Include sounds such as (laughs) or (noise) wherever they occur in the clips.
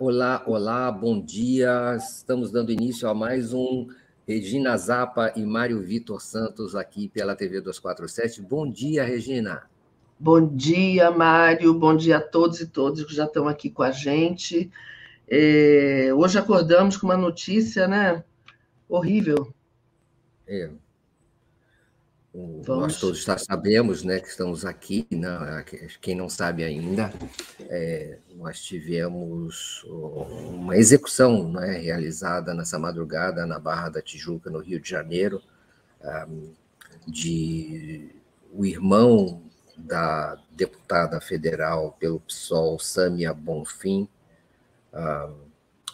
Olá, olá, bom dia. Estamos dando início a mais um Regina Zapa e Mário Vitor Santos aqui pela TV 247. Bom dia, Regina. Bom dia, Mário. Bom dia a todos e todas que já estão aqui com a gente. É, hoje acordamos com uma notícia, né? Horrível. É, nós todos já sabemos né, que estamos aqui, né, quem não sabe ainda, é, nós tivemos uma execução né, realizada nessa madrugada na Barra da Tijuca, no Rio de Janeiro, de o irmão da deputada federal pelo PSOL, Sâmia Bonfim,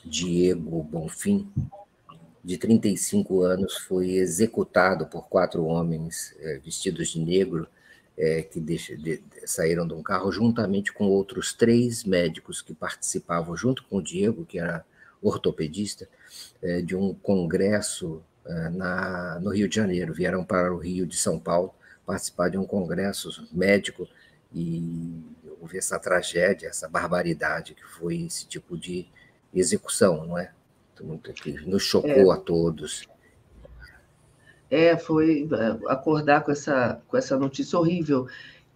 Diego Bonfim, de 35 anos, foi executado por quatro homens é, vestidos de negro é, que deixa, de, saíram de um carro juntamente com outros três médicos que participavam, junto com o Diego, que era ortopedista, é, de um congresso é, na, no Rio de Janeiro. Vieram para o Rio de São Paulo participar de um congresso médico e houve essa tragédia, essa barbaridade que foi esse tipo de execução, não é? Muito que nos chocou é. a todos. É, foi é, acordar com essa, com essa notícia horrível.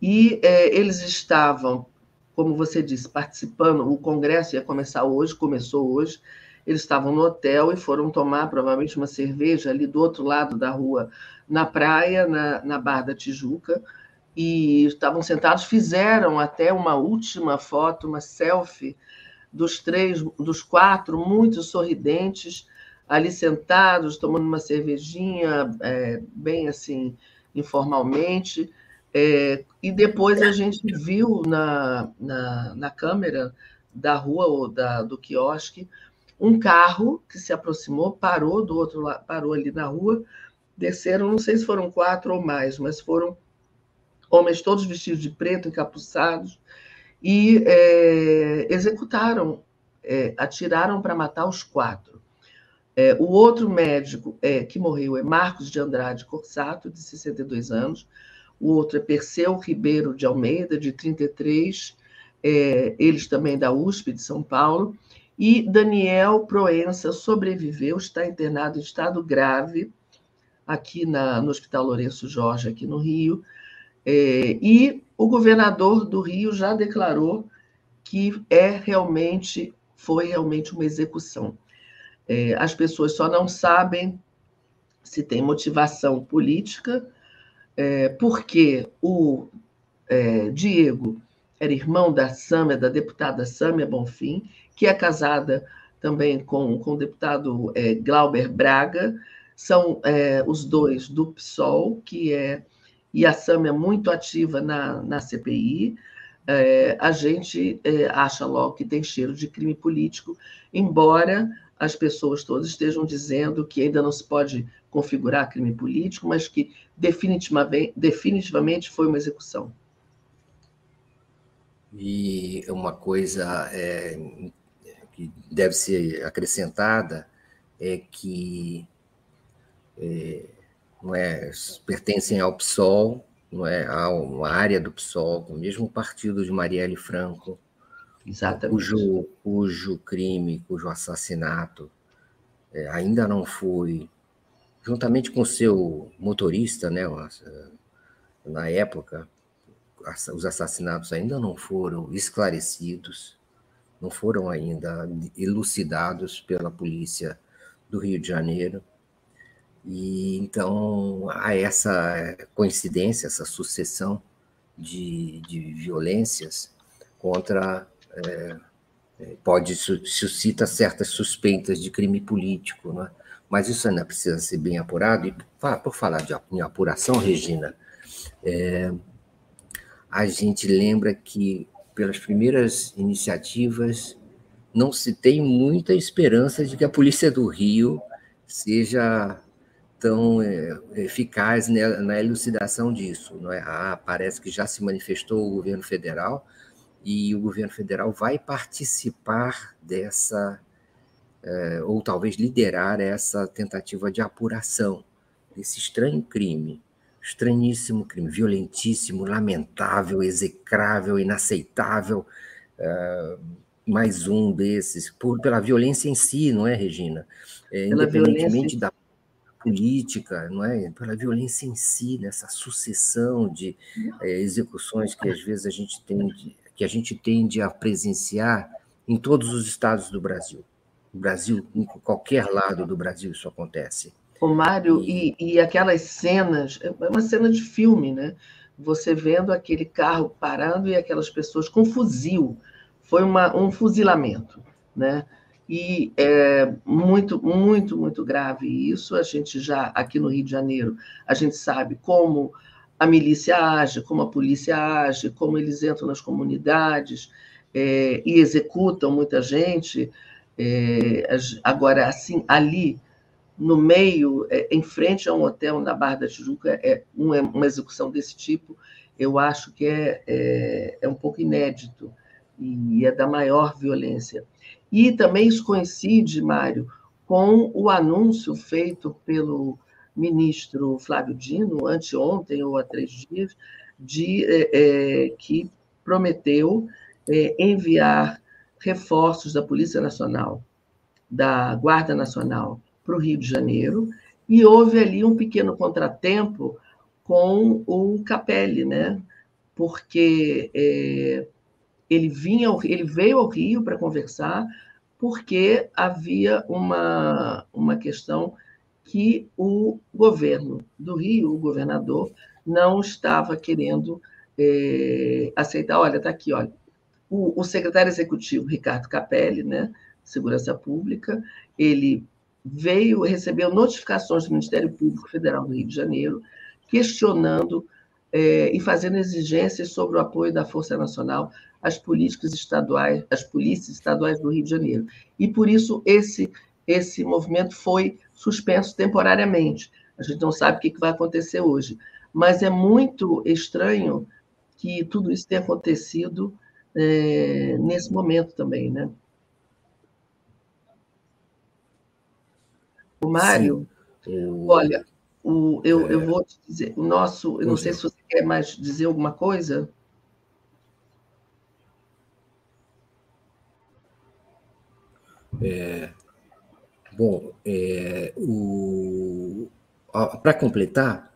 E é, eles estavam, como você disse, participando, o congresso ia começar hoje, começou hoje, eles estavam no hotel e foram tomar provavelmente uma cerveja ali do outro lado da rua, na praia, na, na Barra da Tijuca, e estavam sentados, fizeram até uma última foto, uma selfie, dos três, dos quatro, muito sorridentes, ali sentados, tomando uma cervejinha, é, bem assim, informalmente. É, e depois a gente viu na, na, na câmera da rua ou da, do quiosque um carro que se aproximou, parou do outro lado, parou ali na rua, desceram, não sei se foram quatro ou mais, mas foram homens todos vestidos de preto, encapuçados, e é, executaram, é, atiraram para matar os quatro. É, o outro médico é, que morreu é Marcos de Andrade Corsato, de 62 anos, o outro é Perseu Ribeiro de Almeida, de 33, é, eles também da USP de São Paulo, e Daniel Proença sobreviveu, está internado em estado grave aqui na, no Hospital Lourenço Jorge, aqui no Rio, é, e o governador do Rio já declarou que é realmente foi realmente uma execução. É, as pessoas só não sabem se tem motivação política, é, porque o é, Diego era irmão da Sâmia, da deputada Sâmia Bonfim, que é casada também com, com o deputado é, Glauber Braga, são é, os dois do PSOL, que é e a SAM é muito ativa na, na CPI, é, a gente é, acha logo que tem cheiro de crime político, embora as pessoas todas estejam dizendo que ainda não se pode configurar crime político, mas que definitivamente, definitivamente foi uma execução. E uma coisa é, que deve ser acrescentada é que é, não é, pertencem ao PSOL, não é, a uma área do PSOL, o mesmo partido de Marielle Franco, Exatamente. Cujo, cujo crime, cujo assassinato é, ainda não foi, juntamente com seu motorista, né, na época, os assassinatos ainda não foram esclarecidos, não foram ainda elucidados pela polícia do Rio de Janeiro. E então há essa coincidência, essa sucessão de, de violências contra. É, pode suscita certas suspeitas de crime político, né? mas isso ainda precisa ser bem apurado. E por falar de, apuração, Regina, é, a gente lembra que pelas primeiras iniciativas não se tem muita esperança de que a polícia do Rio seja tão é, eficaz na, na, elucidação disso. Não é? Ah, parece que já se manifestou o governo federal e o governo federal vai participar dessa, é, ou talvez liderar essa tentativa de apuração desse estranho crime, estranhíssimo crime, violentíssimo, lamentável, execrável, inaceitável, é, mais um desses, por, pela violência em si, não é, Regina? É, independentemente violência. da política, não é? Pela violência em si, nessa sucessão de é, execuções que às vezes a gente tem de, que a gente tende a presenciar em todos os estados do Brasil. No Brasil, em qualquer lado do Brasil isso acontece. O Mário, e, e, e aquelas cenas, é uma cena de filme, né? Você vendo aquele carro parando e aquelas pessoas com fuzil. Foi uma, um fuzilamento, né? E é muito, muito, muito grave isso. A gente já, aqui no Rio de Janeiro, a gente sabe como a milícia age, como a polícia age, como eles entram nas comunidades é, e executam muita gente. É, agora, assim, ali no meio, é, em frente a um hotel na Barra da Tijuca, é uma, uma execução desse tipo, eu acho que é, é, é, um pouco inédito e é da maior violência. E também isso coincide, Mário, com o anúncio feito pelo ministro Flávio Dino, anteontem ou há três dias, de é, que prometeu é, enviar reforços da Polícia Nacional, da Guarda Nacional, para o Rio de Janeiro, e houve ali um pequeno contratempo com o Capelli, né? porque ele, vinha, ele veio ao Rio para conversar, porque havia uma, uma questão que o governo do Rio, o governador, não estava querendo é, aceitar. Olha, está aqui, olha. O, o, secretário executivo, Ricardo Capelli, né, Segurança Pública, ele veio, recebeu notificações do Ministério Público Federal do Rio de Janeiro, questionando é, e fazendo exigências sobre o apoio da Força Nacional às políticas estaduais, às polícias estaduais do Rio de Janeiro. E por isso esse esse movimento foi suspenso temporariamente. A gente não sabe o que vai acontecer hoje, mas é muito estranho que tudo isso tenha acontecido é, nesse momento também, né? O Mário, Sim. olha, o, eu, é... eu vou te dizer, o nosso, eu não sei se você quer mais dizer alguma coisa. É, bom, é, para completar,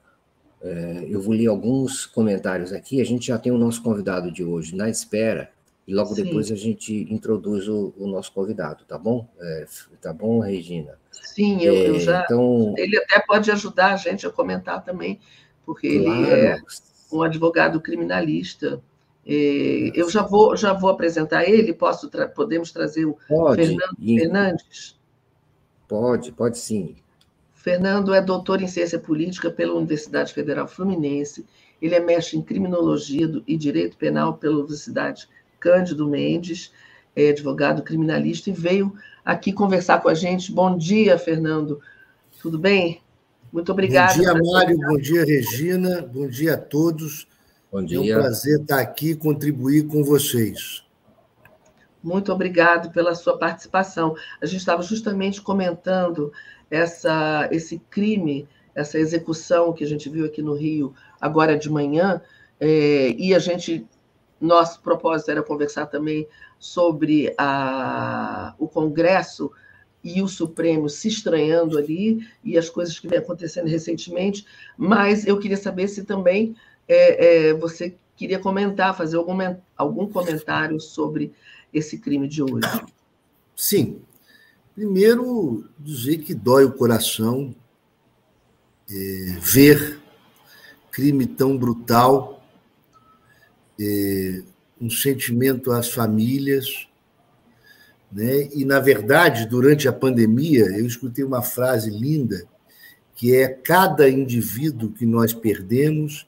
é, eu vou ler alguns comentários aqui. A gente já tem o nosso convidado de hoje na espera. E logo Sim. depois a gente introduz o, o nosso convidado, tá bom? É, tá bom, Regina? Sim, eu, é, eu já. Então... Ele até pode ajudar a gente a comentar também, porque claro. ele é um advogado criminalista. É, eu já vou, já vou apresentar ele. Posso tra podemos trazer o pode, Fernando e... Fernandes? Pode, pode sim. Fernando é doutor em ciência política pela Universidade Federal Fluminense. Ele é mestre em criminologia e direito penal pela Universidade Cândido Mendes, é advogado criminalista, e veio aqui conversar com a gente. Bom dia, Fernando. Tudo bem? Muito obrigada. Bom dia, Mário. Bom dia, Regina. Bom dia a todos. Bom dia. É um prazer estar aqui e contribuir com vocês. Muito obrigado pela sua participação. A gente estava justamente comentando essa, esse crime, essa execução que a gente viu aqui no Rio agora de manhã, é, e a gente nosso propósito era conversar também sobre a, o Congresso e o Supremo se estranhando ali e as coisas que vem acontecendo recentemente, mas eu queria saber se também é, é, você queria comentar, fazer algum, algum comentário sobre esse crime de hoje. Sim. Primeiro, dizer que dói o coração é, ver crime tão brutal é, um sentimento às famílias. Né? E, na verdade, durante a pandemia, eu escutei uma frase linda, que é: cada indivíduo que nós perdemos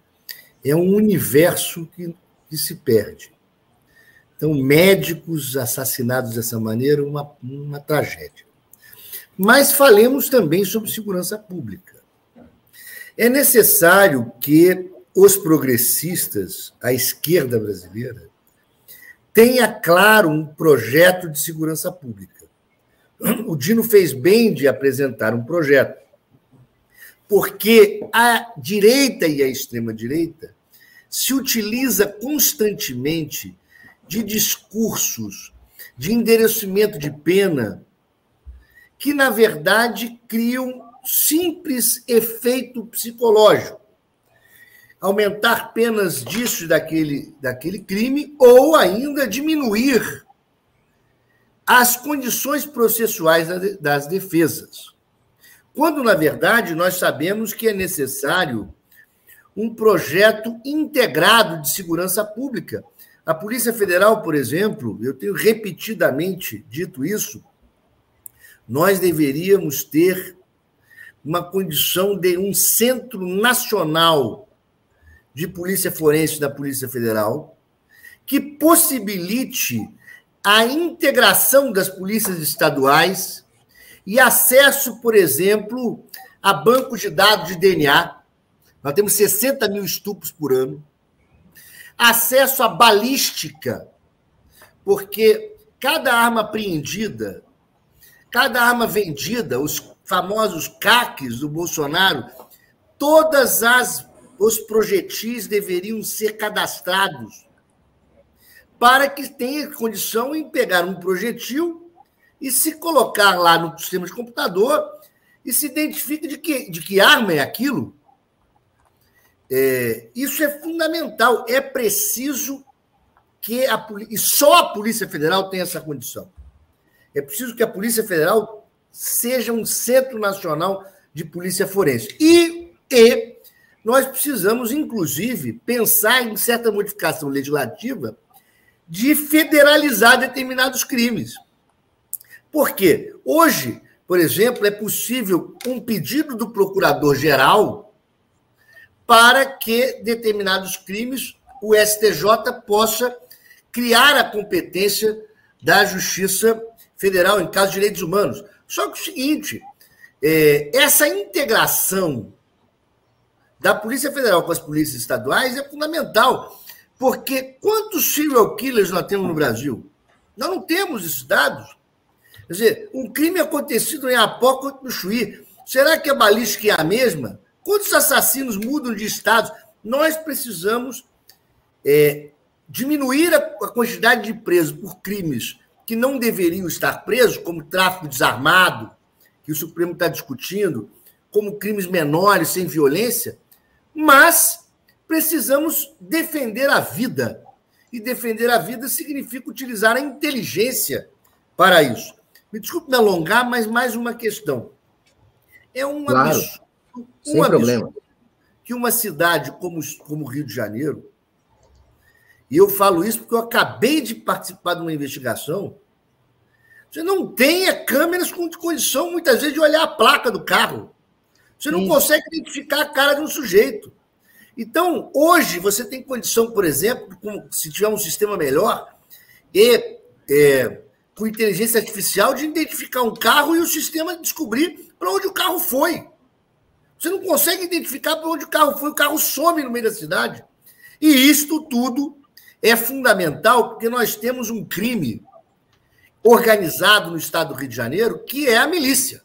é um universo que, que se perde. Então, médicos assassinados dessa maneira, uma, uma tragédia. Mas falemos também sobre segurança pública. É necessário que os progressistas, a esquerda brasileira, tenha claro um projeto de segurança pública. O Dino fez bem de apresentar um projeto, porque a direita e a extrema-direita se utiliza constantemente de discursos de endereçamento de pena, que, na verdade, criam simples efeito psicológico. Aumentar penas disso e daquele, daquele crime, ou ainda diminuir as condições processuais das defesas. Quando, na verdade, nós sabemos que é necessário um projeto integrado de segurança pública. A Polícia Federal, por exemplo, eu tenho repetidamente dito isso, nós deveríamos ter uma condição de um centro nacional de polícia forense da Polícia Federal que possibilite a integração das polícias estaduais e acesso, por exemplo, a bancos de dados de DNA. Nós temos 60 mil estupros por ano. Acesso à balística, porque cada arma apreendida Cada arma vendida, os famosos CACs do Bolsonaro, todas as os projetis deveriam ser cadastrados para que tenha condição em pegar um projetil e se colocar lá no sistema de computador e se identifique de que, de que arma é aquilo. É, isso é fundamental. É preciso que a e só a Polícia Federal tem essa condição. É preciso que a Polícia Federal seja um centro nacional de polícia forense. E, e nós precisamos, inclusive, pensar em certa modificação legislativa de federalizar determinados crimes. Por quê? Hoje, por exemplo, é possível um pedido do procurador-geral para que determinados crimes o STJ possa criar a competência da Justiça Federal em caso de direitos humanos. Só que o seguinte, é, essa integração da Polícia Federal com as polícias estaduais é fundamental, porque quantos serial killers nós temos no Brasil? Nós não temos esses dados. Quer dizer, um crime acontecido em Apó quanto no Chuí, será que a balística é a mesma? Quantos assassinos mudam de estados? Nós precisamos é, diminuir a, a quantidade de presos por crimes que não deveriam estar presos, como tráfico desarmado, que o Supremo está discutindo, como crimes menores sem violência, mas precisamos defender a vida. E defender a vida significa utilizar a inteligência para isso. Me desculpe me alongar, mas mais uma questão. É um claro, absurdo, um sem absurdo problema. que uma cidade como, como Rio de Janeiro e eu falo isso porque eu acabei de participar de uma investigação. Você não tem câmeras com condição, muitas vezes, de olhar a placa do carro. Você não Sim. consegue identificar a cara de um sujeito. Então, hoje, você tem condição, por exemplo, se tiver um sistema melhor, e é, com inteligência artificial, de identificar um carro e o sistema descobrir para onde o carro foi. Você não consegue identificar para onde o carro foi, o carro some no meio da cidade. E isto tudo é fundamental porque nós temos um crime organizado no estado do Rio de Janeiro, que é a milícia.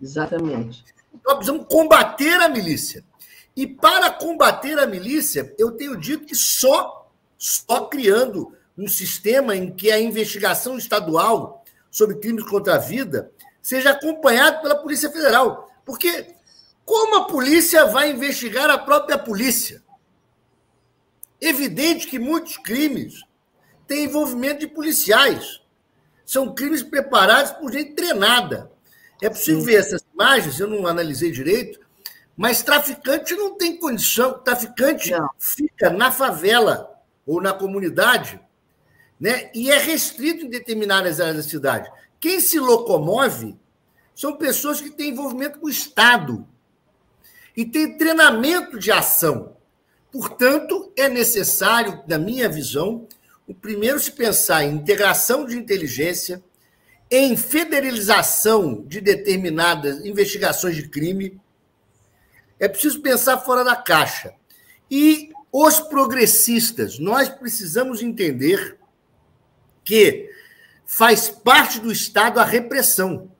Exatamente. Nós precisamos combater a milícia. E para combater a milícia, eu tenho dito que só, só criando um sistema em que a investigação estadual sobre crimes contra a vida seja acompanhado pela Polícia Federal. Porque como a polícia vai investigar a própria polícia? Evidente que muitos crimes têm envolvimento de policiais. São crimes preparados por gente treinada. É possível Sim. ver essas imagens, eu não analisei direito, mas traficante não tem condição. Traficante não. fica na favela ou na comunidade, né? E é restrito em determinadas áreas da cidade. Quem se locomove são pessoas que têm envolvimento com o Estado e têm treinamento de ação. Portanto, é necessário, na minha visão, o primeiro se pensar em integração de inteligência, em federalização de determinadas investigações de crime. É preciso pensar fora da caixa. E os progressistas, nós precisamos entender que faz parte do Estado a repressão.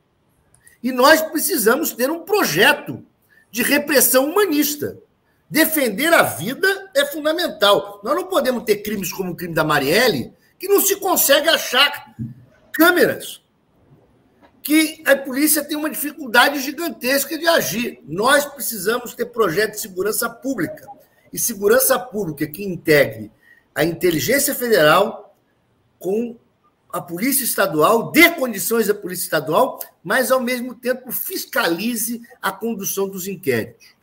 E nós precisamos ter um projeto de repressão humanista. Defender a vida é fundamental. Nós não podemos ter crimes como o crime da Marielle, que não se consegue achar câmeras, que a polícia tem uma dificuldade gigantesca de agir. Nós precisamos ter projeto de segurança pública e segurança pública que integre a inteligência federal com a Polícia Estadual, dê condições à Polícia Estadual, mas, ao mesmo tempo, fiscalize a condução dos inquéritos.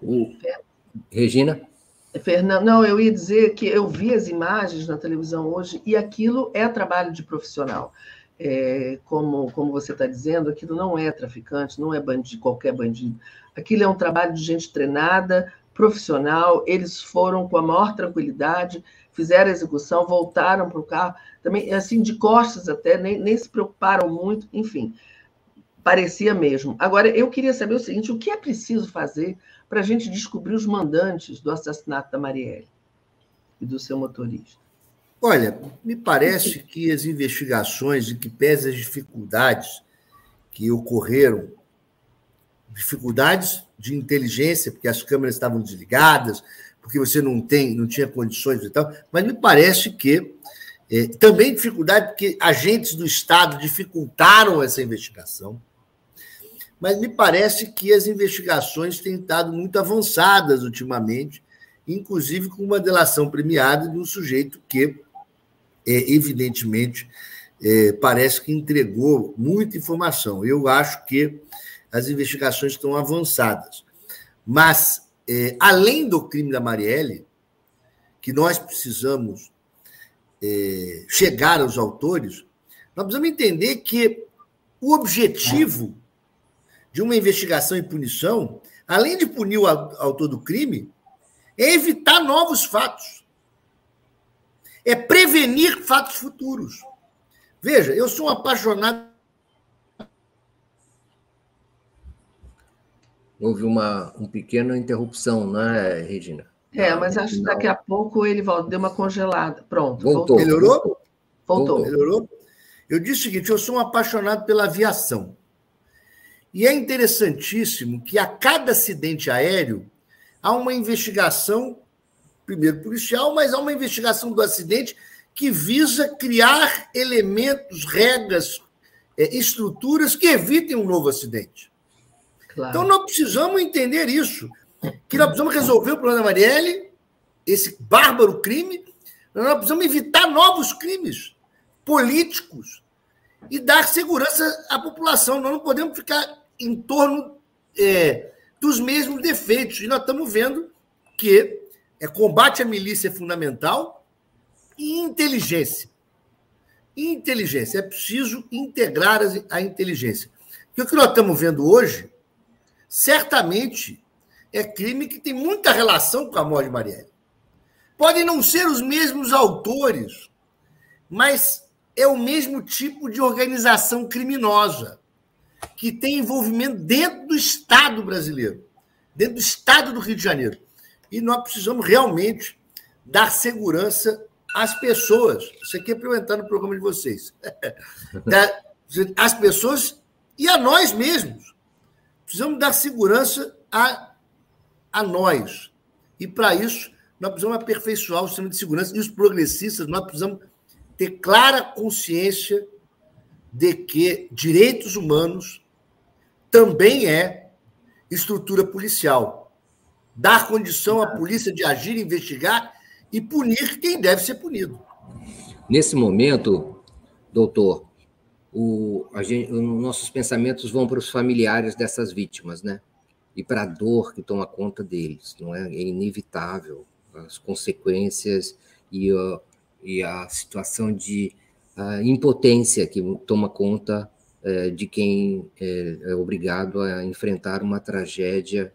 O... Regina? Fernando, não, eu ia dizer que eu vi as imagens na televisão hoje e aquilo é trabalho de profissional. É, como, como você está dizendo, aquilo não é traficante, não é bandido, qualquer bandido. Aquilo é um trabalho de gente treinada, profissional, eles foram com a maior tranquilidade, fizeram a execução, voltaram para o carro, também assim, de costas até, nem, nem se preocuparam muito, enfim, parecia mesmo. Agora, eu queria saber o seguinte: o que é preciso fazer para a gente descobrir os mandantes do assassinato da Marielle e do seu motorista? Olha, me parece que as investigações, e que pese as dificuldades que ocorreram, dificuldades de inteligência, porque as câmeras estavam desligadas, porque você não tem, não tinha condições e tal, mas me parece que é, também dificuldade porque agentes do Estado dificultaram essa investigação, mas me parece que as investigações têm estado muito avançadas ultimamente, inclusive com uma delação premiada de um sujeito que, é, evidentemente, é, parece que entregou muita informação. Eu acho que as investigações estão avançadas. Mas, é, além do crime da Marielle, que nós precisamos é, chegar aos autores, nós precisamos entender que o objetivo de uma investigação e punição, além de punir o autor do crime, é evitar novos fatos. É prevenir fatos futuros. Veja, eu sou um apaixonado Houve uma, uma pequena interrupção, né, Regina? É, mas acho que daqui a pouco ele volta, deu uma congelada. Pronto. Voltou. Melhorou? Voltou. Melhorou? Eu disse o seguinte: eu sou um apaixonado pela aviação. E é interessantíssimo que a cada acidente aéreo há uma investigação, primeiro policial, mas há uma investigação do acidente que visa criar elementos, regras, é, estruturas que evitem um novo acidente. Claro. Então, nós precisamos entender isso, que nós precisamos resolver o problema da Marielle, esse bárbaro crime, nós precisamos evitar novos crimes políticos e dar segurança à população. Nós não podemos ficar em torno é, dos mesmos defeitos. E nós estamos vendo que é, combate à milícia é fundamental e inteligência. Inteligência. É preciso integrar a inteligência. E o que nós estamos vendo hoje certamente é crime que tem muita relação com a morte de Marielle. Podem não ser os mesmos autores, mas é o mesmo tipo de organização criminosa que tem envolvimento dentro do Estado brasileiro, dentro do Estado do Rio de Janeiro. E nós precisamos realmente dar segurança às pessoas. Isso aqui é entrar no programa de vocês. (laughs) As pessoas e a nós mesmos. Precisamos dar segurança a, a nós. E, para isso, nós precisamos aperfeiçoar o sistema de segurança. E os progressistas, nós precisamos ter clara consciência de que direitos humanos também é estrutura policial. Dar condição à polícia de agir, investigar e punir quem deve ser punido. Nesse momento, doutor, o, gente, nossos pensamentos vão para os familiares dessas vítimas, né? E para a dor que toma conta deles, não é? É inevitável as consequências e, a, e a situação de a impotência que toma conta é, de quem é, é, obrigado a enfrentar uma tragédia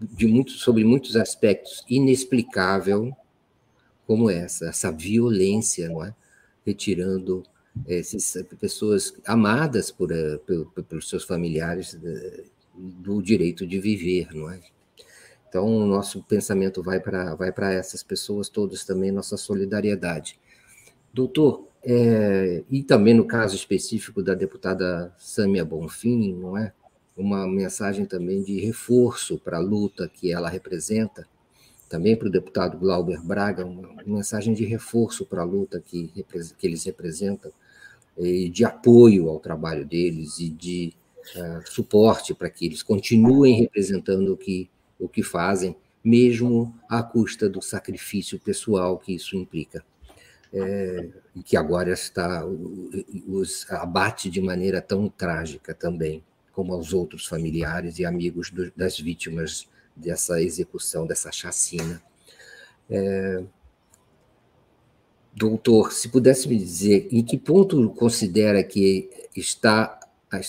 de muito, sobre muitos aspectos inexplicável como essa, essa violência, não é? Retirando essas pessoas amadas por, eh, por, pelos seus familiares do direito de viver, não é? Então, o nosso pensamento vai para vai essas pessoas todas também, nossa solidariedade. Doutor, é, e também no caso específico da deputada Sâmia Bonfim, não é? Uma mensagem também de reforço para a luta que ela representa, também para o deputado Glauber Braga, uma mensagem de reforço para a luta que, que eles representam, e de apoio ao trabalho deles e de uh, suporte para que eles continuem representando o que, o que fazem, mesmo à custa do sacrifício pessoal que isso implica. É, que agora está os abate de maneira tão trágica também, como aos outros familiares e amigos do, das vítimas dessa execução, dessa chacina. É, doutor, se pudesse me dizer em que ponto considera que está a,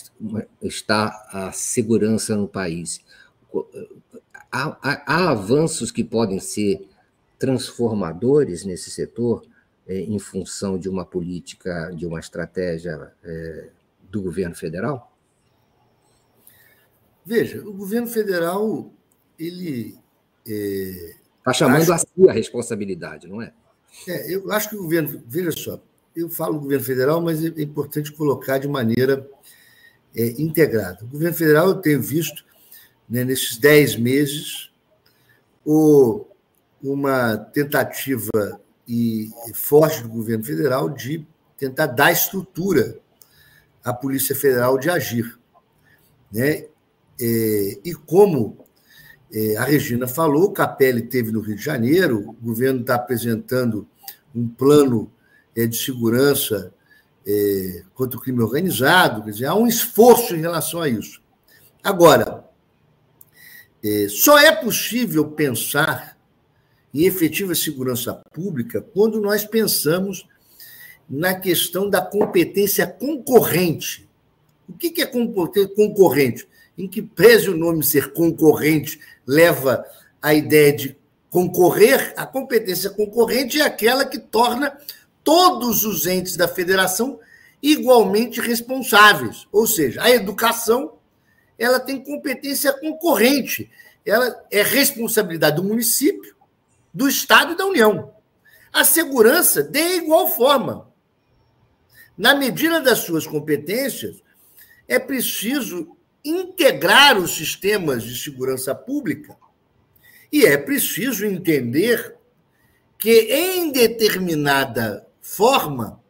está a segurança no país? Há, há, há avanços que podem ser transformadores nesse setor é, em função de uma política, de uma estratégia é, do governo federal? Veja, o governo federal ele está é, chamando acho, a si a responsabilidade, não é? É, eu acho que o governo, veja só, eu falo governo federal, mas é importante colocar de maneira é, integrada. O governo federal, eu tenho visto, né, nesses dez meses, o, uma tentativa e forte do governo federal de tentar dar estrutura à Polícia Federal de agir. Né? É, e como a Regina falou, o Capelli teve no Rio de Janeiro, o governo está apresentando um plano é, de segurança é, contra o crime organizado, quer dizer, há um esforço em relação a isso. Agora, é, só é possível pensar em efetiva segurança pública quando nós pensamos na questão da competência concorrente. O que é concorrente? Em que pese o nome ser concorrente, leva a ideia de concorrer, a competência concorrente é aquela que torna todos os entes da federação igualmente responsáveis. Ou seja, a educação ela tem competência concorrente, ela é responsabilidade do município, do Estado e da União. A segurança, de igual forma. Na medida das suas competências, é preciso integrar os sistemas de segurança pública e é preciso entender que, em determinada forma,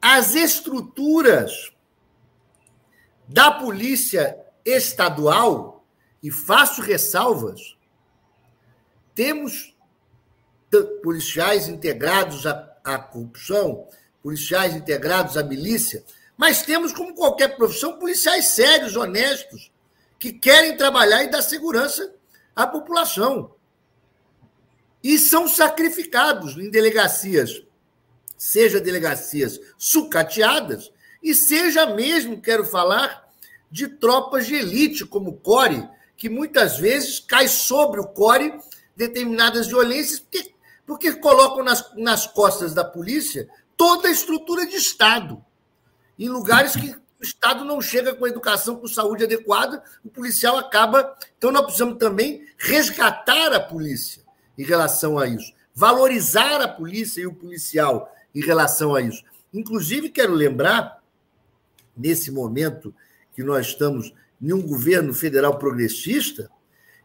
as estruturas da polícia estadual, e faço ressalvas, temos policiais integrados à, à corrupção, policiais integrados à milícia, mas temos, como qualquer profissão, policiais sérios, honestos, que querem trabalhar e dar segurança à população. E são sacrificados em delegacias, seja delegacias sucateadas, e seja mesmo, quero falar, de tropas de elite, como o CORE, que muitas vezes cai sobre o CORE determinadas violências, porque, porque colocam nas, nas costas da polícia toda a estrutura de Estado em lugares que o Estado não chega com educação, com saúde adequada, o policial acaba. Então, nós precisamos também resgatar a polícia em relação a isso, valorizar a polícia e o policial em relação a isso. Inclusive, quero lembrar, nesse momento que nós estamos em um governo federal progressista,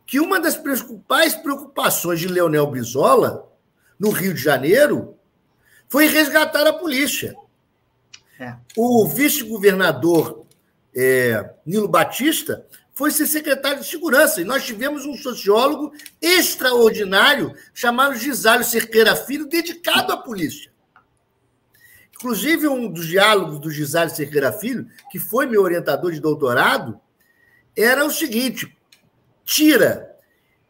que uma das principais preocupações de Leonel Brizola, no Rio de Janeiro, foi resgatar a polícia. É. O vice-governador é, Nilo Batista foi ser secretário de segurança. E nós tivemos um sociólogo extraordinário chamado Gisalho Cerqueira Filho, dedicado à polícia. Inclusive, um dos diálogos do Gisalho Cerqueira Filho, que foi meu orientador de doutorado, era o seguinte: tira,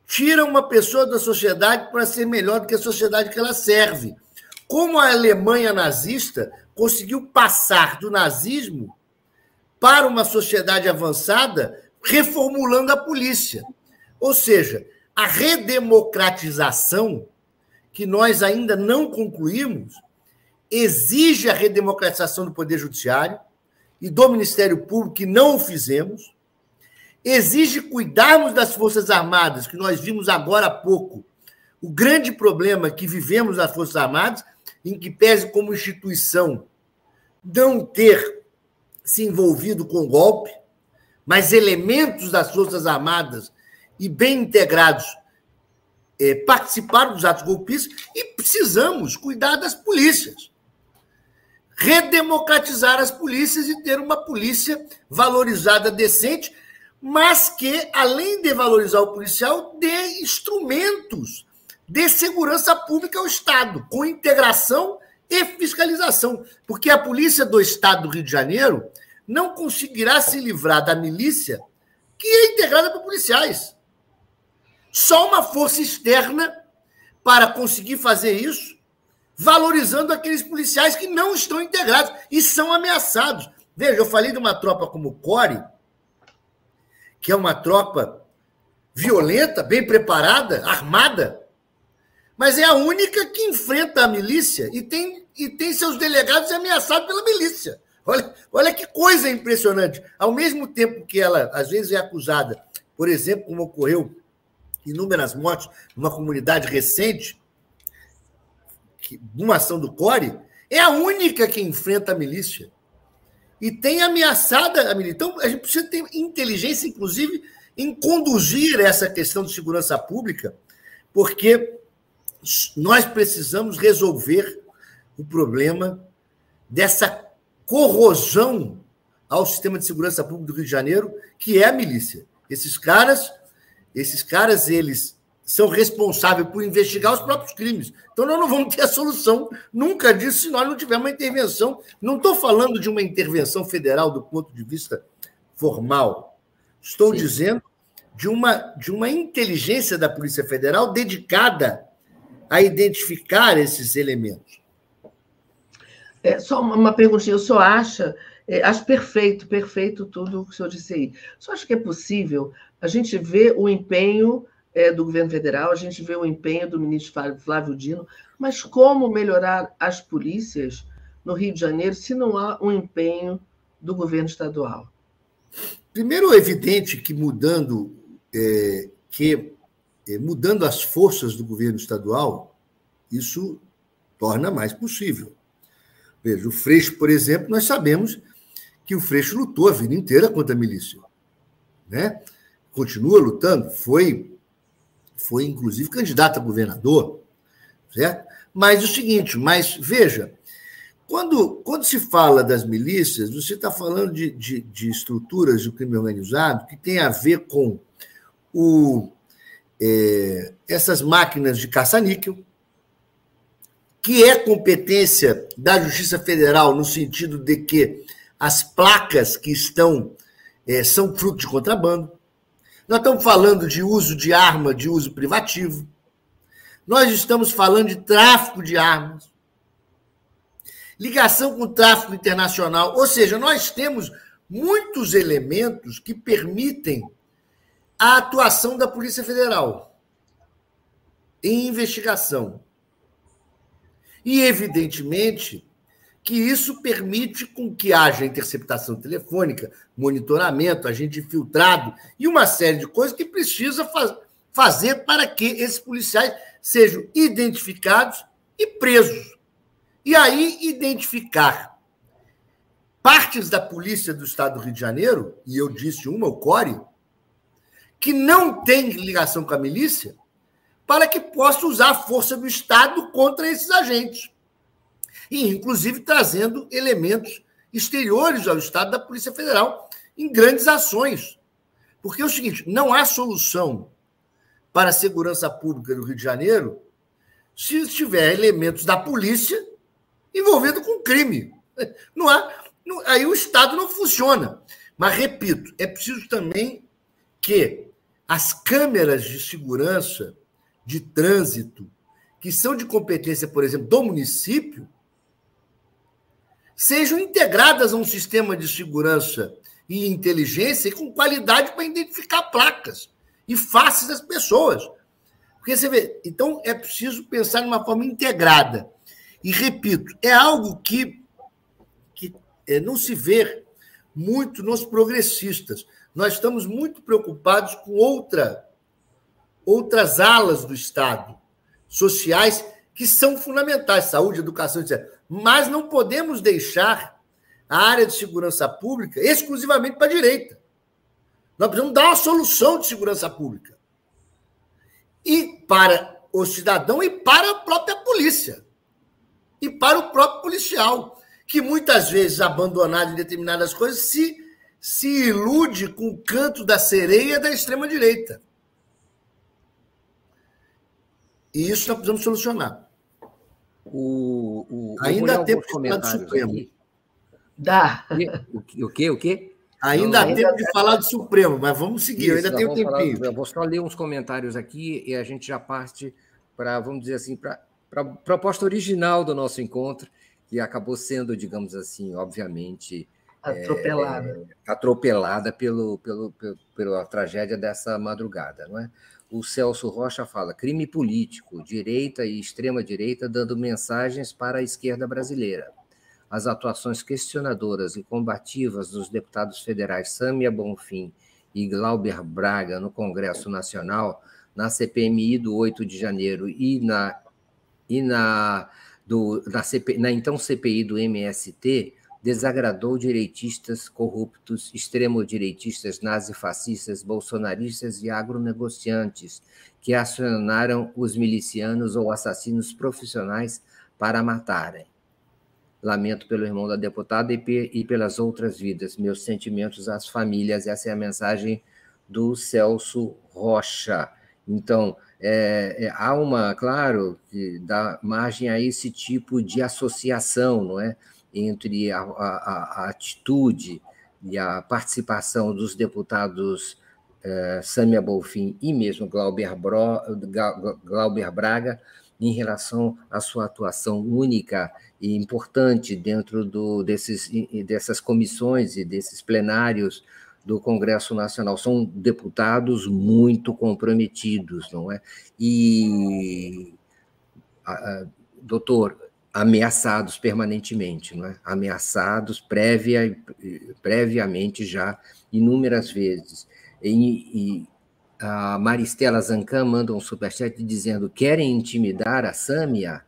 tira uma pessoa da sociedade para ser melhor do que a sociedade que ela serve. Como a Alemanha nazista conseguiu passar do nazismo para uma sociedade avançada, reformulando a polícia. Ou seja, a redemocratização, que nós ainda não concluímos, exige a redemocratização do Poder Judiciário e do Ministério Público, que não o fizemos, exige cuidarmos das Forças Armadas, que nós vimos agora há pouco. O grande problema que vivemos nas Forças Armadas em que pese como instituição não ter se envolvido com golpe, mas elementos das Forças Armadas e bem integrados é, participaram dos atos golpistas e precisamos cuidar das polícias. Redemocratizar as polícias e ter uma polícia valorizada, decente, mas que, além de valorizar o policial, dê instrumentos de segurança pública ao Estado, com integração e fiscalização. Porque a polícia do Estado do Rio de Janeiro não conseguirá se livrar da milícia que é integrada por policiais. Só uma força externa para conseguir fazer isso, valorizando aqueles policiais que não estão integrados e são ameaçados. Veja, eu falei de uma tropa como o CORE, que é uma tropa violenta, bem preparada, armada, mas é a única que enfrenta a milícia e tem, e tem seus delegados ameaçados pela milícia. Olha, olha que coisa impressionante. Ao mesmo tempo que ela, às vezes, é acusada, por exemplo, como ocorreu inúmeras mortes numa comunidade recente, que, uma ação do CORE, é a única que enfrenta a milícia. E tem ameaçada a milícia. Então, a gente precisa ter inteligência, inclusive, em conduzir essa questão de segurança pública, porque nós precisamos resolver o problema dessa corrosão ao sistema de segurança pública do Rio de Janeiro, que é a milícia. Esses caras, esses caras, eles são responsáveis por investigar os próprios crimes. Então, nós não vamos ter a solução nunca disso se nós não tivermos uma intervenção. Não estou falando de uma intervenção federal do ponto de vista formal. Estou Sim. dizendo de uma, de uma inteligência da Polícia Federal dedicada a identificar esses elementos. É, só uma perguntinha, o senhor acha, é, acho perfeito, perfeito tudo o que o senhor disse aí. O senhor acha que é possível a gente ver o empenho é, do governo federal, a gente vê o empenho do ministro Flávio Dino, mas como melhorar as polícias no Rio de Janeiro se não há um empenho do governo estadual? Primeiro, é evidente que mudando é, que mudando as forças do governo estadual, isso torna mais possível. Veja, o Freixo, por exemplo, nós sabemos que o Freixo lutou a vida inteira contra a milícia. Né? Continua lutando, foi, foi inclusive candidato a governador, certo? Mas o seguinte, mas veja, quando, quando se fala das milícias, você está falando de, de, de estruturas do crime organizado que tem a ver com o, é, essas máquinas de caça-níquel, que é competência da Justiça Federal no sentido de que as placas que estão é, são fruto de contrabando. Nós estamos falando de uso de arma de uso privativo. Nós estamos falando de tráfico de armas. Ligação com tráfico internacional. Ou seja, nós temos muitos elementos que permitem a atuação da Polícia Federal em investigação. E, evidentemente, que isso permite com que haja interceptação telefônica, monitoramento, agente filtrado e uma série de coisas que precisa faz, fazer para que esses policiais sejam identificados e presos. E aí identificar partes da polícia do Estado do Rio de Janeiro, e eu disse uma, o CORE, que não tem ligação com a milícia, para que possa usar a força do Estado contra esses agentes. E, inclusive, trazendo elementos exteriores ao Estado da Polícia Federal em grandes ações. Porque é o seguinte: não há solução para a segurança pública do Rio de Janeiro se tiver elementos da polícia envolvendo com crime. Não há, não, aí o Estado não funciona. Mas, repito, é preciso também que as câmeras de segurança de trânsito, que são de competência, por exemplo, do município, sejam integradas a um sistema de segurança e inteligência e com qualidade para identificar placas e faces das pessoas. Porque você vê, então é preciso pensar de uma forma integrada. E repito, é algo que, que é, não se vê muito nos progressistas nós estamos muito preocupados com outra, outras alas do Estado, sociais, que são fundamentais, saúde, educação, etc. Mas não podemos deixar a área de segurança pública exclusivamente para a direita. Nós precisamos dar uma solução de segurança pública. e para o cidadão e para a própria polícia e para o próprio policial, que muitas vezes, abandonado em determinadas coisas, se, se ilude com o canto da sereia da extrema-direita. E isso nós precisamos solucionar. O, o, Ainda temos que falar do Supremo. Aqui. Dá. O, o quê? O quê? Ainda temos tempo de falar do Supremo, mas vamos seguir, Isso, ainda tem um tempinho. Falar, eu vou só ler uns comentários aqui e a gente já parte para, vamos dizer assim, para a proposta original do nosso encontro, que acabou sendo, digamos assim, obviamente. Atropelada. É, atropelada pelo, pelo, pelo, pela tragédia dessa madrugada, não é? O Celso Rocha fala: crime político, direita e extrema-direita dando mensagens para a esquerda brasileira. As atuações questionadoras e combativas dos deputados federais Sâmia Bonfim e Glauber Braga no Congresso Nacional, na CPMI do 8 de janeiro e na, e na, do, na, CP, na então CPI do MST, desagradou direitistas corruptos, extremo-direitistas, nazifascistas, bolsonaristas e agronegociantes que acionaram os milicianos ou assassinos profissionais para matarem. Lamento pelo irmão da deputada e, pelas outras vidas. Meus sentimentos às famílias. Essa é a mensagem do Celso Rocha. Então, é, é, há uma, claro, que dá margem a esse tipo de associação, não é? Entre a, a, a atitude e a participação dos deputados eh, Sâmia Bolfin e mesmo Glauber, Bro, Glauber Braga em relação à sua atuação única e importante dentro do, desses, dessas comissões e desses plenários do Congresso Nacional. São deputados muito comprometidos, não é? E, a, a, doutor, ameaçados permanentemente, não é? ameaçados prévia, previamente já inúmeras vezes. E, e a Maristela Zancan manda um superchat dizendo querem intimidar a Sâmia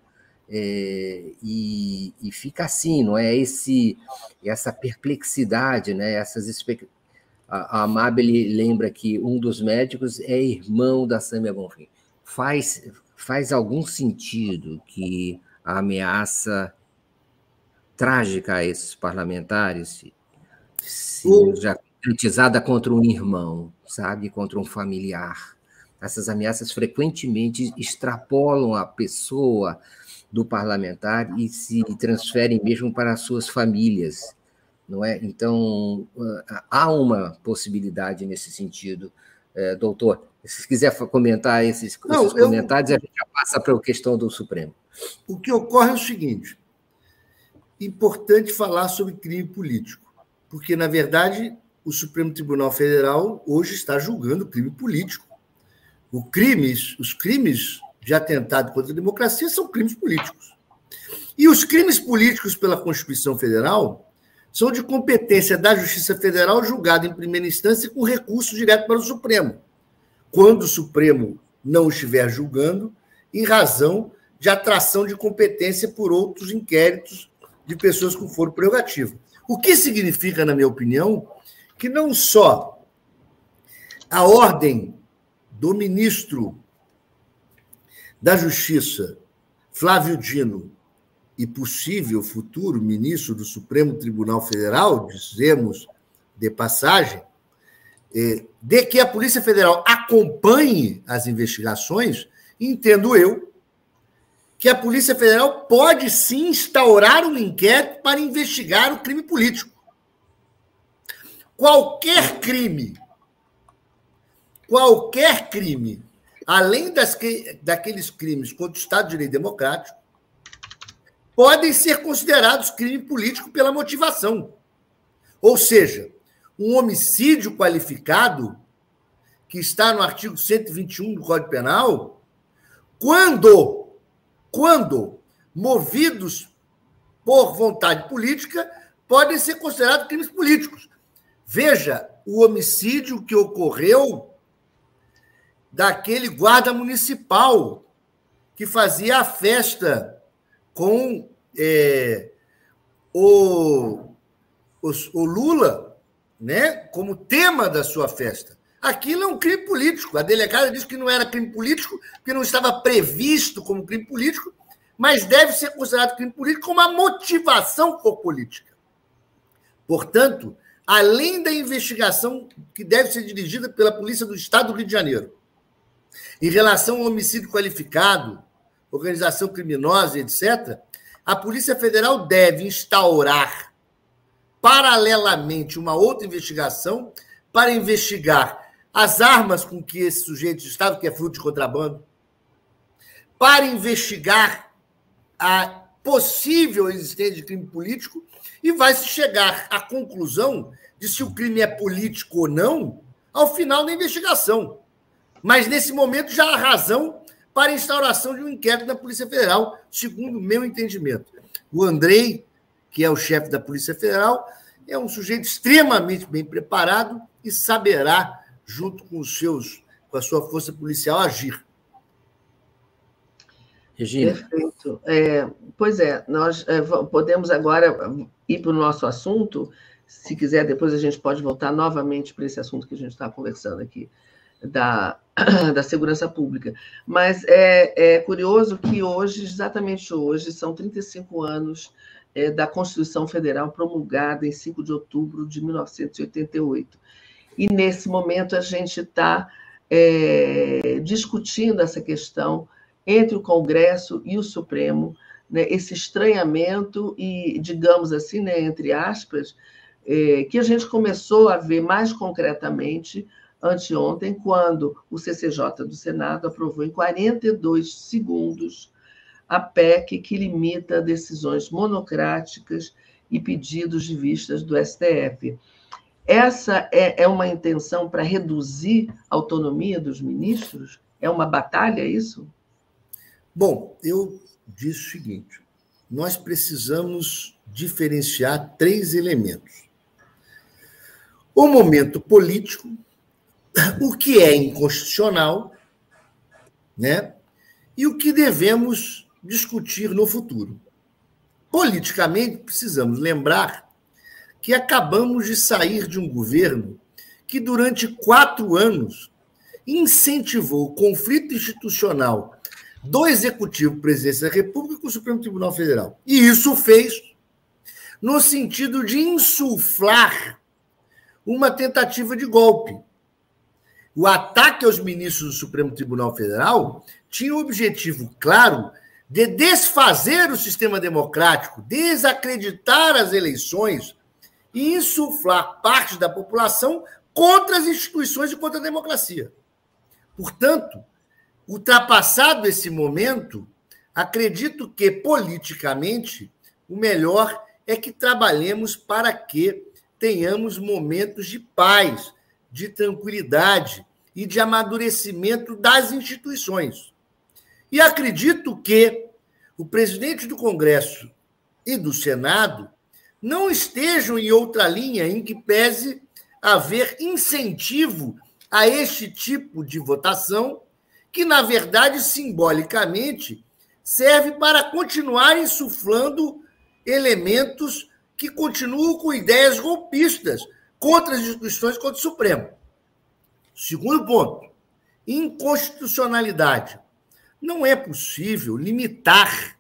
é, e, e, fica assim, não é? Esse, essa perplexidade, né? Essas a, a Amabile lembra que um dos médicos é irmão da Sâmia Bonfim. Faz, faz algum sentido que a ameaça trágica a esses parlamentares, já concretizada contra um irmão, sabe, contra um familiar. Essas ameaças frequentemente extrapolam a pessoa do parlamentar e se transferem mesmo para as suas famílias, não é? Então há uma possibilidade nesse sentido, é, doutor. Se quiser comentar esses, Não, esses comentários, eu... a gente já passa para a questão do Supremo. O que ocorre é o seguinte: importante falar sobre crime político, porque, na verdade, o Supremo Tribunal Federal hoje está julgando crime político. O crimes, os crimes de atentado contra a democracia são crimes políticos. E os crimes políticos pela Constituição Federal são de competência da Justiça Federal julgado em primeira instância com recurso direto para o Supremo, quando o Supremo não estiver julgando, em razão de atração de competência por outros inquéritos de pessoas com foro prerrogativo. O que significa, na minha opinião, que não só a ordem do ministro da Justiça, Flávio Dino, e possível futuro ministro do Supremo Tribunal Federal, dizemos de passagem, é, de que a Polícia Federal acompanhe as investigações, entendo eu que a Polícia Federal pode sim instaurar um inquérito para investigar o crime político. Qualquer crime, qualquer crime, além das, daqueles crimes contra o Estado de Direito Democrático, podem ser considerados crime político pela motivação. Ou seja, um homicídio qualificado, que está no artigo 121 do Código Penal, quando quando movidos por vontade política, podem ser considerados crimes políticos. Veja o homicídio que ocorreu daquele guarda municipal que fazia a festa com é, o, o, o Lula né, como tema da sua festa. aquilo é um crime político. A delegada disse que não era crime político, porque não estava previsto como crime político, mas deve ser considerado crime político com uma motivação for política. Portanto, além da investigação que deve ser dirigida pela Polícia do Estado do Rio de Janeiro, em relação ao homicídio qualificado, organização criminosa, etc., a Polícia Federal deve instaurar paralelamente uma outra investigação para investigar as armas com que esse sujeito estava, que é fruto de contrabando, para investigar a possível existência de crime político e vai se chegar à conclusão de se o crime é político ou não ao final da investigação. Mas nesse momento já há razão para a instauração de um inquérito na Polícia Federal, segundo o meu entendimento. O Andrei, que é o chefe da Polícia Federal, é um sujeito extremamente bem preparado e saberá, junto com os seus, com a sua força policial, agir. Regina. Perfeito. É, pois é, nós é, podemos agora ir para o nosso assunto. Se quiser, depois a gente pode voltar novamente para esse assunto que a gente está conversando aqui, da, (coughs) da segurança pública. Mas é, é curioso que hoje, exatamente hoje, são 35 anos é, da Constituição Federal promulgada em 5 de outubro de 1988. E nesse momento a gente está é, discutindo essa questão entre o Congresso e o Supremo, né, esse estranhamento e, digamos assim, né, entre aspas, é, que a gente começou a ver mais concretamente anteontem, quando o CCJ do Senado aprovou em 42 segundos a PEC que limita decisões monocráticas e pedidos de vistas do STF. Essa é, é uma intenção para reduzir a autonomia dos ministros? É uma batalha isso? Bom, eu disse o seguinte: nós precisamos diferenciar três elementos. O momento político, o que é inconstitucional, né? E o que devemos discutir no futuro. Politicamente, precisamos lembrar que acabamos de sair de um governo que, durante quatro anos, incentivou o conflito institucional do Executivo Presidência da República com o Supremo Tribunal Federal. E isso fez no sentido de insuflar uma tentativa de golpe. O ataque aos ministros do Supremo Tribunal Federal tinha o objetivo claro de desfazer o sistema democrático, desacreditar as eleições e insuflar parte da população contra as instituições e contra a democracia. Portanto, ultrapassado esse momento, acredito que politicamente o melhor é que trabalhemos para que tenhamos momentos de paz, de tranquilidade e de amadurecimento das instituições. E acredito que o presidente do Congresso e do Senado não estejam em outra linha em que pese haver incentivo a este tipo de votação, que, na verdade, simbolicamente, serve para continuar insuflando elementos que continuam com ideias golpistas contra as instituições, contra o Supremo. Segundo ponto, inconstitucionalidade não é possível limitar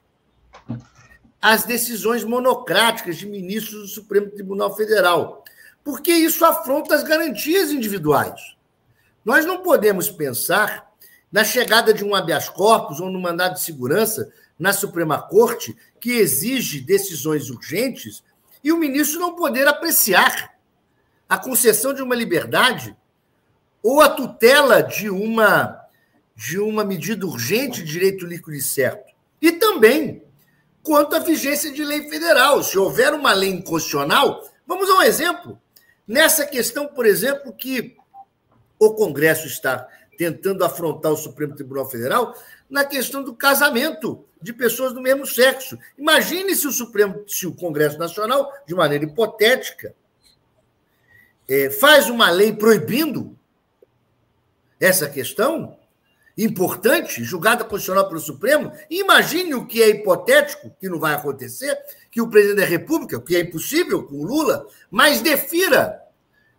as decisões monocráticas de ministros do Supremo Tribunal Federal, porque isso afronta as garantias individuais. Nós não podemos pensar na chegada de um habeas corpus ou no mandado de segurança na Suprema Corte que exige decisões urgentes e o ministro não poder apreciar a concessão de uma liberdade ou a tutela de uma de uma medida urgente de direito líquido e certo. E também quanto à vigência de lei federal. Se houver uma lei inconstitucional, vamos a um exemplo. Nessa questão, por exemplo, que o Congresso está tentando afrontar o Supremo Tribunal Federal, na questão do casamento de pessoas do mesmo sexo. Imagine se o Supremo, se o Congresso Nacional, de maneira hipotética, é, faz uma lei proibindo essa questão, importante, julgada constitucional pelo Supremo, imagine o que é hipotético, que não vai acontecer, que o presidente da República, o que é impossível com o Lula, mas defira,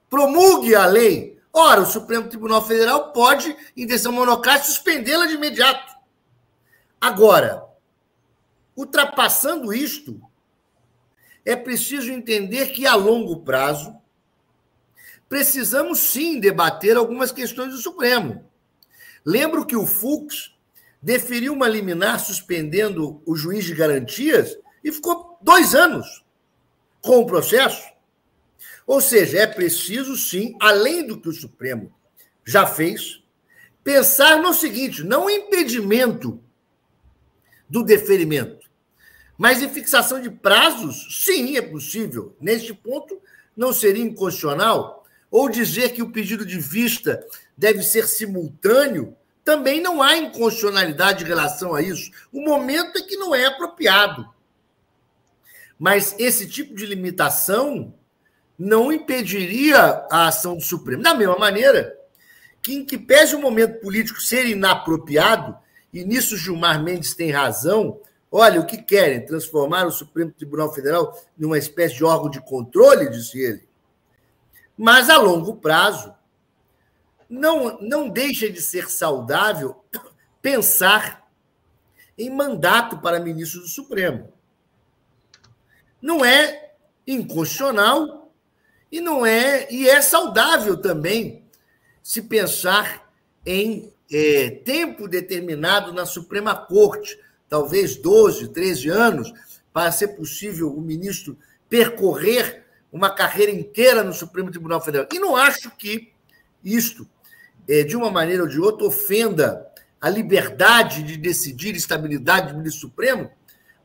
promulgue a lei. Ora, o Supremo Tribunal Federal pode, em decisão monocrática, suspendê-la de imediato. Agora, ultrapassando isto, é preciso entender que, a longo prazo, precisamos sim debater algumas questões do Supremo. Lembro que o Fux deferiu uma liminar suspendendo o juiz de garantias e ficou dois anos com o processo. Ou seja, é preciso sim, além do que o Supremo já fez, pensar no seguinte: não impedimento do deferimento, mas em fixação de prazos, sim, é possível. Neste ponto, não seria inconstitucional. Ou dizer que o pedido de vista deve ser simultâneo, também não há inconstitucionalidade em relação a isso. O momento é que não é apropriado. Mas esse tipo de limitação não impediria a ação do Supremo. Da mesma maneira que, em que pese o momento político ser inapropriado, e nisso Gilmar Mendes tem razão, olha, o que querem? Transformar o Supremo Tribunal Federal numa espécie de órgão de controle, disse ele. Mas, a longo prazo, não, não deixa de ser saudável (coughs) pensar em mandato para ministro do Supremo. Não é inconstitucional e não é, e é saudável também se pensar em é, tempo determinado na Suprema Corte, talvez 12, 13 anos, para ser possível o ministro percorrer uma carreira inteira no Supremo Tribunal Federal. E não acho que isto, é, de uma maneira ou de outra, ofenda a liberdade de decidir estabilidade do ministro Supremo,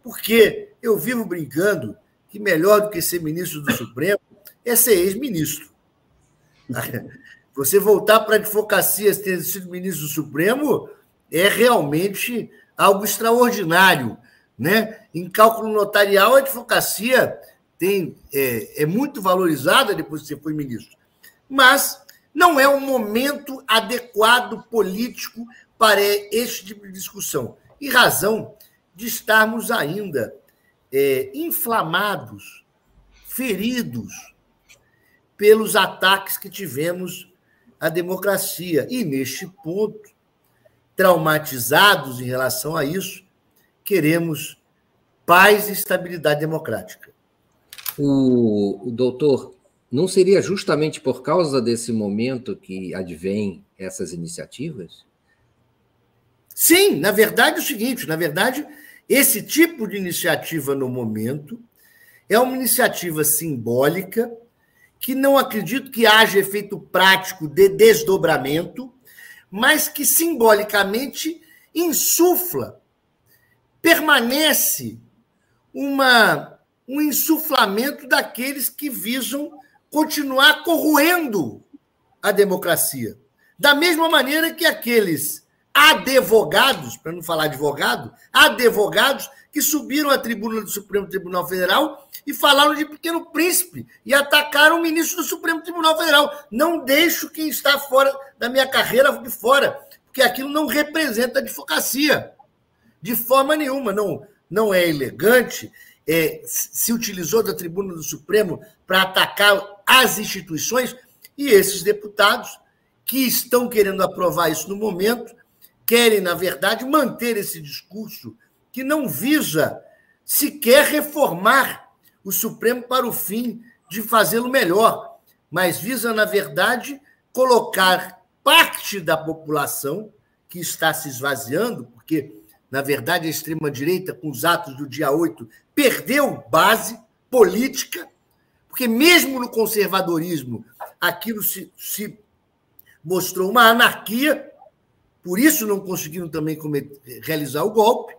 porque eu vivo brincando que melhor do que ser ministro do Supremo é ser ex-ministro. (laughs) Você voltar para a advocacia ter sido ministro do Supremo é realmente algo extraordinário. Né? Em cálculo notarial, a advocacia tem, é, é muito valorizada depois que você foi ministro. Mas não é um momento adequado político para este tipo de discussão. E razão de estarmos ainda é, inflamados, feridos pelos ataques que tivemos à democracia. E, neste ponto, traumatizados em relação a isso, queremos paz e estabilidade democrática. O, o doutor, não seria justamente por causa desse momento que advém essas iniciativas? Sim, na verdade é o seguinte, na verdade, esse tipo de iniciativa no momento é uma iniciativa simbólica que não acredito que haja efeito prático de desdobramento, mas que simbolicamente insufla, permanece uma, um insuflamento daqueles que visam continuar corroendo a democracia. Da mesma maneira que aqueles advogados, para não falar advogado, advogados que subiram à tribuna do Supremo Tribunal Federal e falaram de Pequeno Príncipe e atacaram o ministro do Supremo Tribunal Federal. Não deixo quem está fora da minha carreira de fora, porque aquilo não representa advocacia de forma nenhuma. Não, não é elegante. É, se utilizou da tribuna do Supremo para atacar as instituições e esses deputados que estão querendo aprovar isso no momento querem, na verdade, manter esse discurso que não visa sequer reformar o Supremo para o fim de fazê-lo melhor, mas visa, na verdade, colocar parte da população que está se esvaziando, porque, na verdade, a extrema-direita, com os atos do dia 8, perdeu base política, porque, mesmo no conservadorismo, aquilo se, se mostrou uma anarquia, por isso não conseguiram também cometer, realizar o golpe.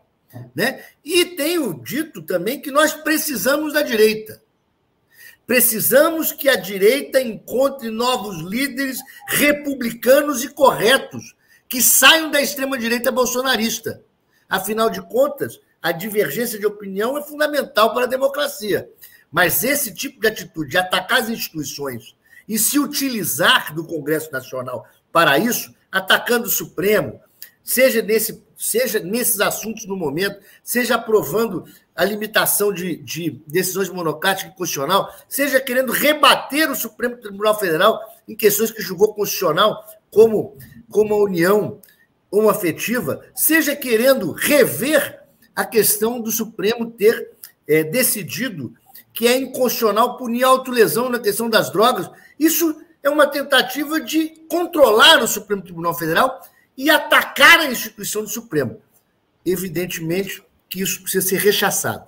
Né? E tenho dito também que nós precisamos da direita. Precisamos que a direita encontre novos líderes republicanos e corretos que saiam da extrema-direita bolsonarista. Afinal de contas, a divergência de opinião é fundamental para a democracia. Mas esse tipo de atitude, de atacar as instituições e se utilizar do Congresso Nacional para isso, atacando o Supremo, seja, nesse, seja nesses assuntos no momento, seja aprovando a limitação de, de decisões monocráticas e constitucional, seja querendo rebater o Supremo Tribunal Federal em questões que julgou constitucional, como, como a união homoafetiva, seja querendo rever a questão do Supremo ter é, decidido que é inconstitucional punir autolesão na questão das drogas. Isso é uma tentativa de controlar o Supremo Tribunal Federal e atacar a instituição do Supremo. Evidentemente que isso precisa ser rechaçado.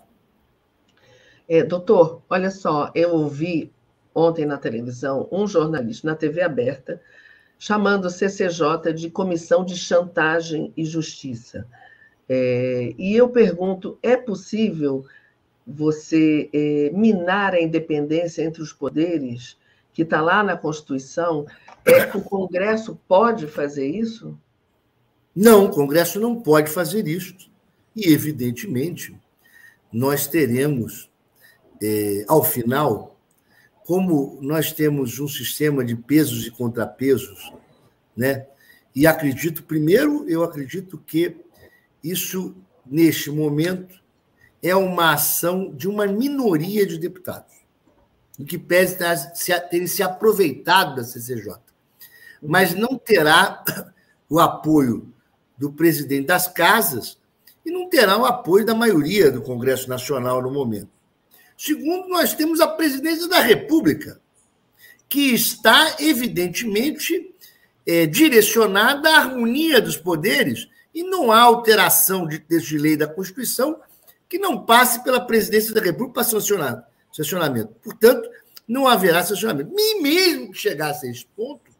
É, doutor, olha só, eu ouvi ontem na televisão um jornalista na TV aberta chamando o CCJ de Comissão de Chantagem e Justiça. É, e eu pergunto: é possível você é, minar a independência entre os poderes, que está lá na Constituição? É, o Congresso pode fazer isso? Não, o Congresso não pode fazer isso. E, evidentemente, nós teremos, é, ao final, como nós temos um sistema de pesos e contrapesos, né? E acredito, primeiro, eu acredito que isso, neste momento, é uma ação de uma minoria de deputados, em que pese terem se aproveitado da CCJ. Mas não terá (coughs) o apoio do presidente das casas e não terá o apoio da maioria do Congresso Nacional no momento. Segundo, nós temos a presidência da República, que está, evidentemente, é, direcionada à harmonia dos poderes e não há alteração de texto de lei da Constituição que não passe pela presidência da República para sancionar, sancionamento. Portanto, não haverá sancionamento. E mesmo que chegasse a esse ponto,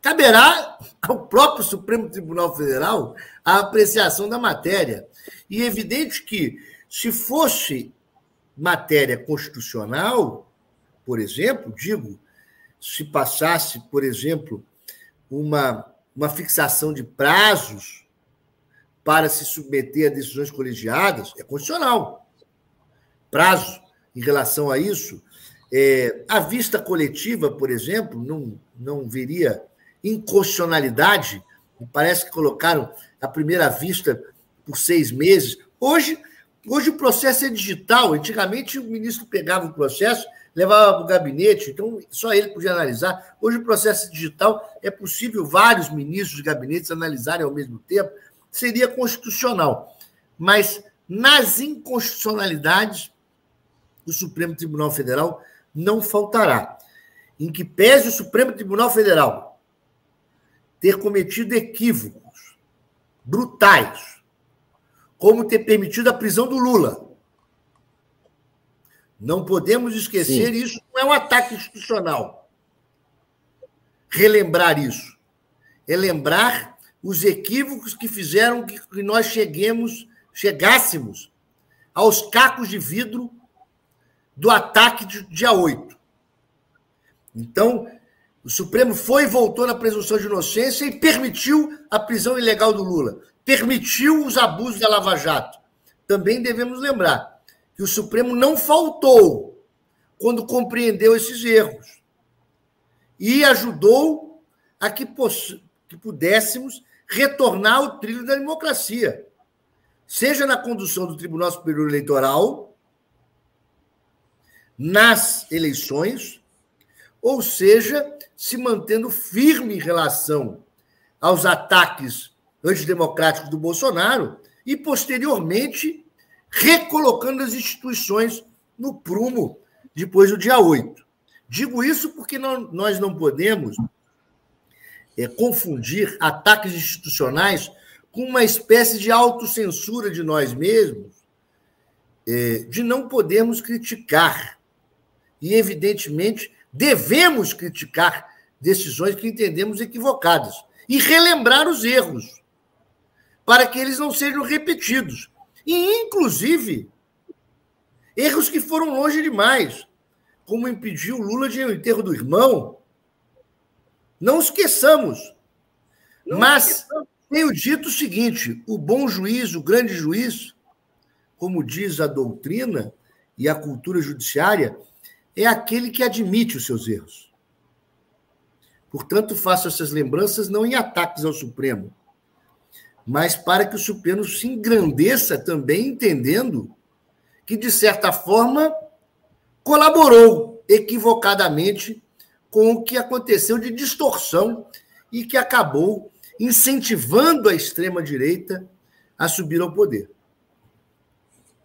caberá ao próprio Supremo Tribunal Federal a apreciação da matéria. E é evidente que, se fosse matéria constitucional, por exemplo, digo, se passasse, por exemplo, uma, uma fixação de prazos para se submeter a decisões colegiadas, é constitucional. Prazo em relação a isso. É, a vista coletiva, por exemplo, não, não veria inconstitucionalidade. Parece que colocaram a primeira vista por seis meses. Hoje, hoje o processo é digital. Antigamente, o ministro pegava o processo, levava para o gabinete, então só ele podia analisar. Hoje o processo digital é possível vários ministros de gabinetes analisarem ao mesmo tempo, seria constitucional. Mas nas inconstitucionalidades, o Supremo Tribunal Federal não faltará. Em que pese o Supremo Tribunal Federal ter cometido equívocos brutais, como ter permitido a prisão do Lula, não podemos esquecer, Sim. isso não é um ataque institucional. Relembrar isso. É lembrar os equívocos que fizeram que nós cheguemos, chegássemos aos cacos de vidro do ataque de dia 8. Então, o Supremo foi e voltou na presunção de inocência e permitiu a prisão ilegal do Lula, permitiu os abusos da Lava Jato. Também devemos lembrar que o Supremo não faltou quando compreendeu esses erros e ajudou a que, que pudéssemos retornar ao trilho da democracia, seja na condução do Tribunal Superior Eleitoral, nas eleições, ou seja, se mantendo firme em relação aos ataques antidemocráticos do Bolsonaro e, posteriormente, recolocando as instituições no prumo depois do dia 8. Digo isso porque não, nós não podemos é, confundir ataques institucionais com uma espécie de autocensura de nós mesmos, é, de não podermos criticar. E, evidentemente, devemos criticar decisões que entendemos equivocadas e relembrar os erros, para que eles não sejam repetidos. E, inclusive, erros que foram longe demais, como impedir o Lula de ir ao enterro do irmão. Não esqueçamos. Não Mas esqueçamos. tenho dito o seguinte: o bom juiz, o grande juiz, como diz a doutrina e a cultura judiciária, é aquele que admite os seus erros. Portanto, faço essas lembranças não em ataques ao Supremo, mas para que o Supremo se engrandeça também, entendendo que, de certa forma, colaborou equivocadamente com o que aconteceu de distorção e que acabou incentivando a extrema-direita a subir ao poder.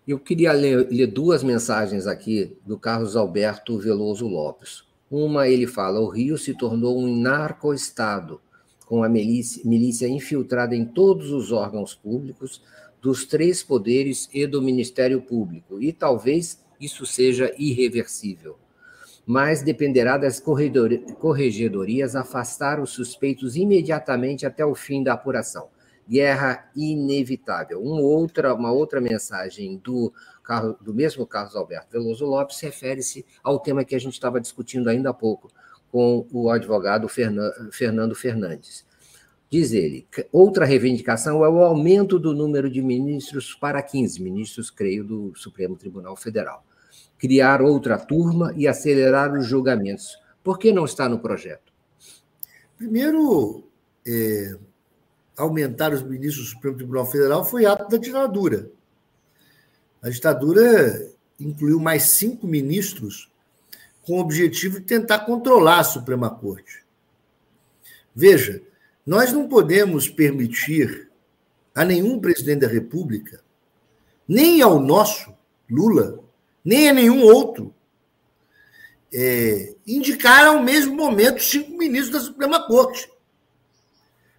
Eu queria ler, ler, duas mensagens aqui do Carlos Alberto Veloso Lopes. Uma, ele fala: o Rio se tornou um narcoestado, com a milícia, milícia infiltrada em todos os órgãos públicos, dos três poderes e do Ministério Público, e talvez isso seja irreversível. Mas dependerá das corregedorias afastar os suspeitos imediatamente até o fim da apuração. Guerra inevitável. Um outra, uma outra mensagem do do mesmo Carlos Alberto Veloso Lopes, refere-se ao tema que a gente estava discutindo ainda há pouco com o advogado Fernando Fernandes. Diz ele, outra reivindicação é o aumento do número de ministros para 15 ministros, creio, do Supremo Tribunal Federal. Criar outra turma e acelerar os julgamentos. Por que não está no projeto? Primeiro, é, aumentar os ministros do Supremo Tribunal Federal foi ato da ditadura. A ditadura incluiu mais cinco ministros com o objetivo de tentar controlar a Suprema Corte. Veja, nós não podemos permitir a nenhum presidente da República, nem ao nosso, Lula, nem a nenhum outro, é, indicar ao mesmo momento cinco ministros da Suprema Corte.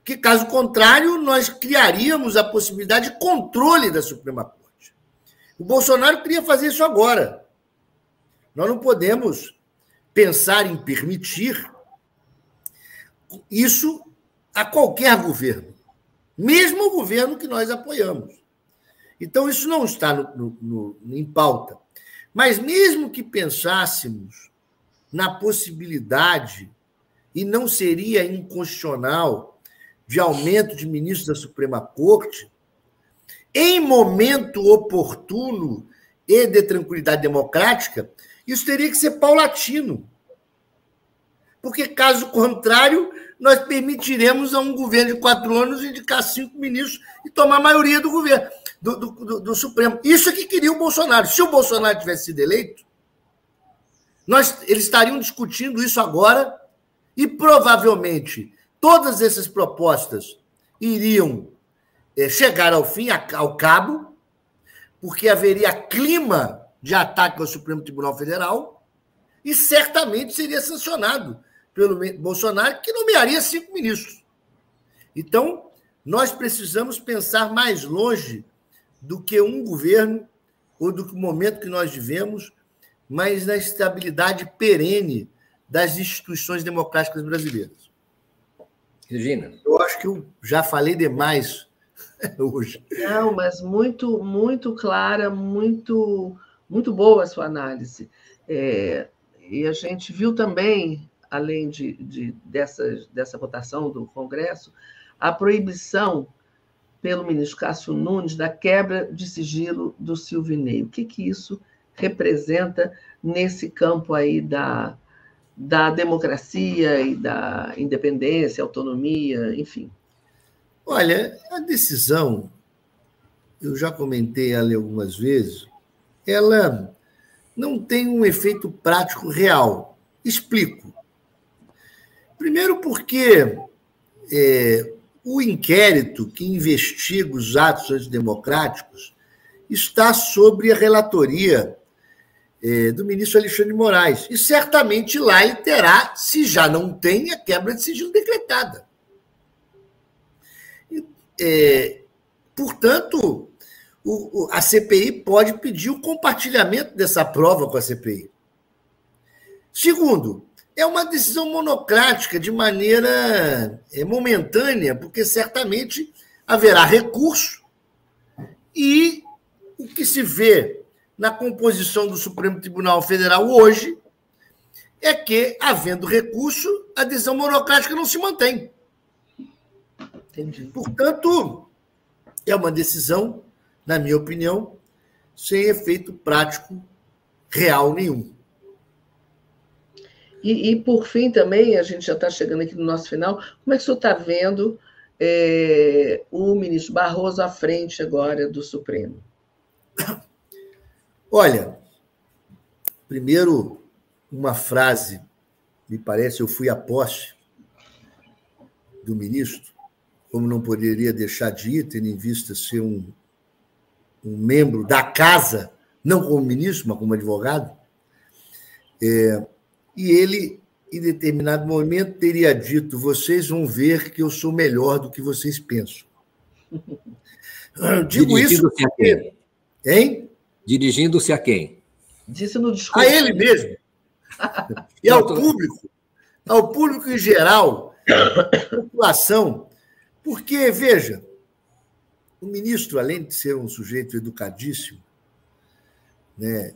Que, caso contrário, nós criaríamos a possibilidade de controle da Suprema Corte. O Bolsonaro queria fazer isso agora. Nós não podemos pensar em permitir isso a qualquer governo, mesmo o governo que nós apoiamos. Então, isso não está no, no, no, em pauta. Mas, mesmo que pensássemos na possibilidade, e não seria inconstitucional, de aumento de ministros da Suprema Corte, em momento oportuno e de tranquilidade democrática, isso teria que ser paulatino. Porque, caso contrário, nós permitiremos a um governo de quatro anos indicar cinco ministros e tomar a maioria do governo, do, do, do, do Supremo. Isso é que queria o Bolsonaro. Se o Bolsonaro tivesse sido eleito, nós, eles estariam discutindo isso agora e provavelmente todas essas propostas iriam é, chegar ao fim, ao cabo, porque haveria clima de ataque ao Supremo Tribunal Federal e certamente seria sancionado pelo Bolsonaro, que nomearia cinco ministros. Então, nós precisamos pensar mais longe do que um governo ou do que o momento que nós vivemos, mas na estabilidade perene das instituições democráticas brasileiras. Regina. Eu acho que eu já falei demais (laughs) hoje. Não, mas muito, muito clara, muito, muito boa a sua análise. É, e a gente viu também, além de, de, dessa, votação do Congresso, a proibição pelo ministro Cássio Nunes da quebra de sigilo do Silvinei. O que, que isso representa nesse campo aí da, da democracia e da independência, autonomia, enfim? Olha, a decisão, eu já comentei ela algumas vezes, ela não tem um efeito prático real. Explico. Primeiro, porque é, o inquérito que investiga os atos antidemocráticos está sobre a relatoria é, do ministro Alexandre de Moraes. E certamente lá ele terá, se já não tem, a quebra de sigilo decretada. É, portanto, o, a CPI pode pedir o compartilhamento dessa prova com a CPI. Segundo, é uma decisão monocrática, de maneira é, momentânea, porque certamente haverá recurso e o que se vê na composição do Supremo Tribunal Federal hoje é que, havendo recurso, a decisão monocrática não se mantém. Entendi. Portanto, é uma decisão, na minha opinião, sem efeito prático real nenhum. E, e, por fim, também, a gente já está chegando aqui no nosso final, como é que o senhor está vendo é, o ministro Barroso à frente agora do Supremo? (coughs) Olha, primeiro, uma frase, me parece, eu fui a posse do ministro, como não poderia deixar de ir, tendo em vista ser um, um membro da casa, não como ministro, mas como advogado. É, e ele, em determinado momento, teria dito: vocês vão ver que eu sou melhor do que vocês pensam. Eu digo Dirigindo isso porque. Hein? Dirigindo-se a quem? Disse no discurso. A ele mesmo. E ao público. Ao público em geral, à (coughs) população. Porque, veja, o ministro, além de ser um sujeito educadíssimo, né,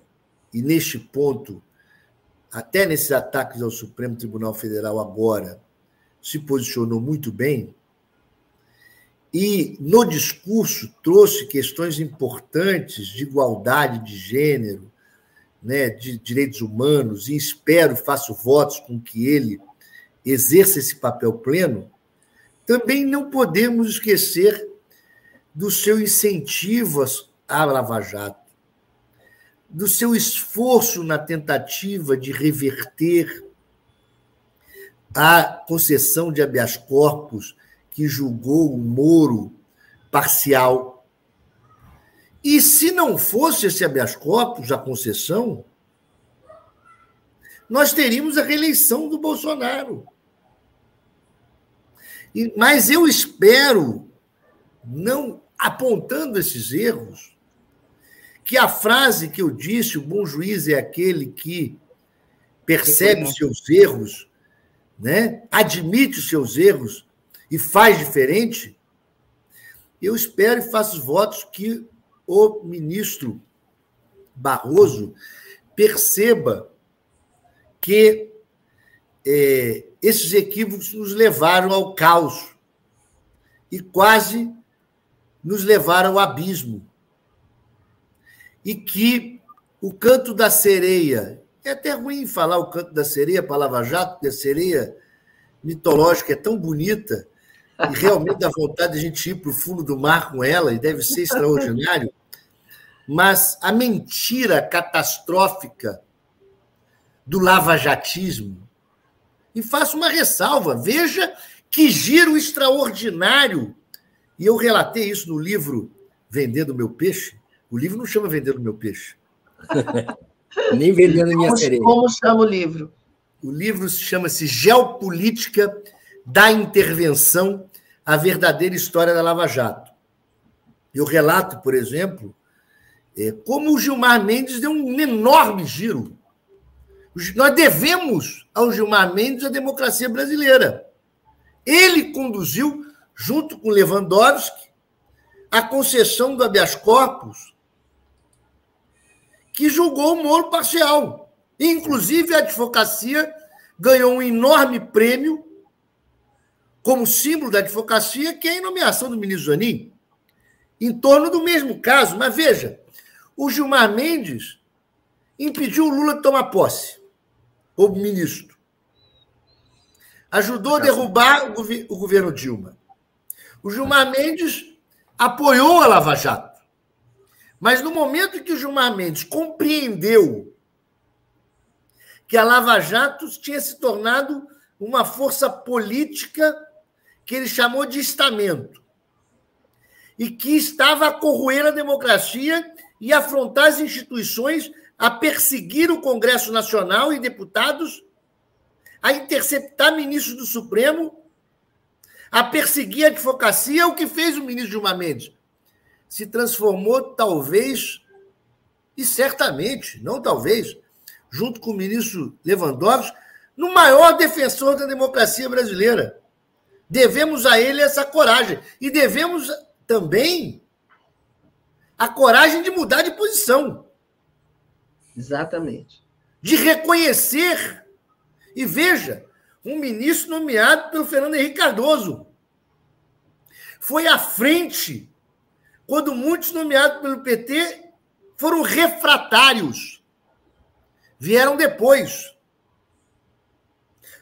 e neste ponto, até nesses ataques ao Supremo Tribunal Federal agora, se posicionou muito bem, e no discurso trouxe questões importantes de igualdade de gênero, né, de direitos humanos, e espero, faço votos com que ele exerça esse papel pleno, também não podemos esquecer do seu incentivo à Lava Jato, do seu esforço na tentativa de reverter a concessão de habeas corpus que julgou o Moro parcial. E se não fosse esse habeas corpus, a concessão, nós teríamos a reeleição do Bolsonaro. Mas eu espero, não apontando esses erros, que a frase que eu disse, o bom juiz é aquele que percebe os seus erros, né? admite os seus erros e faz diferente, eu espero e faço votos que o ministro Barroso perceba que é, esses equívocos nos levaram ao caos e quase nos levaram ao abismo. E que o canto da sereia, é até ruim falar o canto da sereia, a palavra jato, porque a sereia mitológica é tão bonita, e realmente dá vontade de a gente ir para o fundo do mar com ela, e deve ser extraordinário. Mas a mentira catastrófica do lavajatismo, e faço uma ressalva, veja que giro extraordinário. E eu relatei isso no livro Vendendo Meu Peixe. O livro não chama Vendendo Meu Peixe. (laughs) Nem Vendendo Minha Sereia. Como chama o livro? O livro chama-se Geopolítica da Intervenção a verdadeira história da Lava Jato. Eu relato, por exemplo, é, como o Gilmar Mendes deu um enorme giro. Nós devemos ao Gilmar Mendes a democracia brasileira. Ele conduziu, junto com Lewandowski, a concessão do habeas corpus, que julgou o Moro parcial. Inclusive, a advocacia ganhou um enorme prêmio como símbolo da advocacia, que é a nomeação do ministro Zanin, em torno do mesmo caso. Mas veja, o Gilmar Mendes impediu o Lula de tomar posse, o ministro. Ajudou a derrubar o governo Dilma. O Gilmar Mendes apoiou a Lava Jato. Mas no momento que o Gilmar Mendes compreendeu que a Lava Jato tinha se tornado uma força política que ele chamou de estamento, e que estava a corroer a democracia e afrontar as instituições, a perseguir o Congresso Nacional e deputados, a interceptar ministros do Supremo, a perseguir a advocacia, o que fez o ministro Gilmar Mendes. Se transformou, talvez, e certamente, não talvez, junto com o ministro Lewandowski, no maior defensor da democracia brasileira. Devemos a ele essa coragem. E devemos também a coragem de mudar de posição. Exatamente. De reconhecer. E veja, um ministro nomeado pelo Fernando Henrique Cardoso foi à frente quando muitos nomeados pelo PT foram refratários. Vieram depois.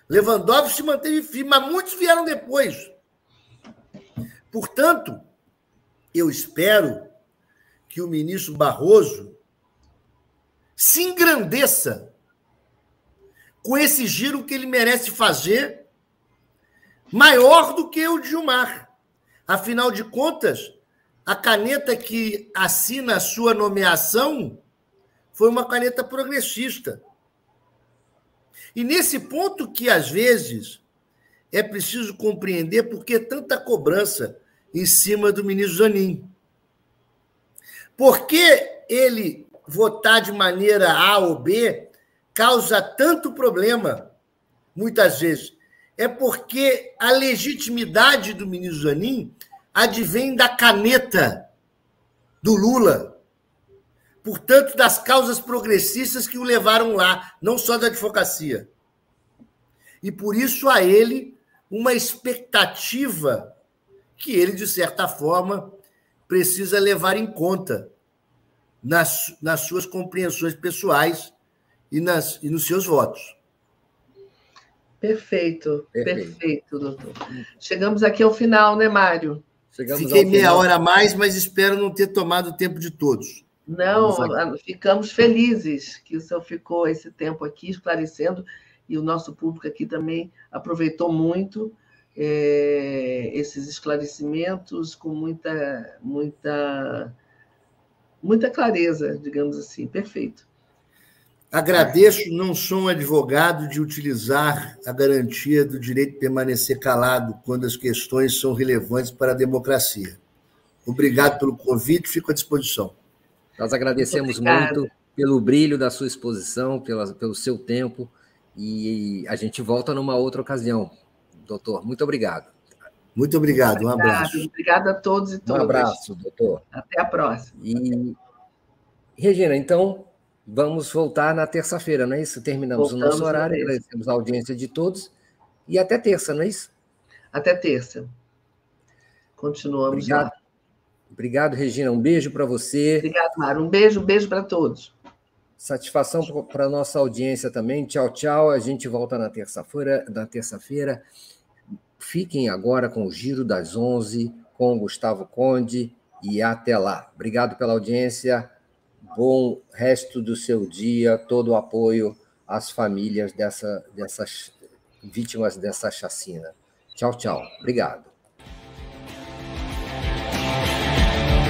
Lewandowski se manteve firme, mas muitos vieram depois. Portanto, eu espero que o ministro Barroso se engrandeça com esse giro que ele merece fazer maior do que o de Gilmar. Afinal de contas, a caneta que assina a sua nomeação foi uma caneta progressista. E nesse ponto que, às vezes, é preciso compreender por que tanta cobrança em cima do ministro Zanin. Por que ele votar de maneira A ou B causa tanto problema, muitas vezes? É porque a legitimidade do ministro Zanin advém da caneta do Lula. Portanto, das causas progressistas que o levaram lá, não só da advocacia. E por isso a ele uma expectativa que ele, de certa forma, precisa levar em conta nas, nas suas compreensões pessoais e, nas, e nos seus votos. Perfeito, perfeito, perfeito, doutor. Chegamos aqui ao final, né, Mário? Chegamos Fiquei meia hora a mais, mas espero não ter tomado o tempo de todos. Não, ficamos felizes que o senhor ficou esse tempo aqui esclarecendo e o nosso público aqui também aproveitou muito é, esses esclarecimentos com muita, muita, muita clareza, digamos assim. Perfeito. Agradeço, não sou um advogado de utilizar a garantia do direito de permanecer calado quando as questões são relevantes para a democracia. Obrigado pelo convite, fico à disposição. Nós agradecemos muito, muito pelo brilho da sua exposição, pela, pelo seu tempo, e a gente volta numa outra ocasião. Doutor, muito obrigado. Muito obrigado, um abraço. Obrigada a todos e todas. Um abraço, doutor. Até a próxima. E, Regina, então, Vamos voltar na terça-feira, não é isso? Terminamos Voltamos o nosso horário, agradecemos a audiência de todos e até terça, não é isso? Até terça. Continuamos Obrigado. lá. Obrigado, Regina. Um beijo para você. Obrigado, Mara. Um beijo, um beijo para todos. Satisfação para a nossa audiência também. Tchau, tchau. A gente volta na terça-feira. Na terça-feira. Fiquem agora com o Giro das 11 com Gustavo Conde e até lá. Obrigado pela audiência bom resto do seu dia, todo o apoio às famílias dessa, dessas vítimas dessa chacina. Tchau, tchau. Obrigado.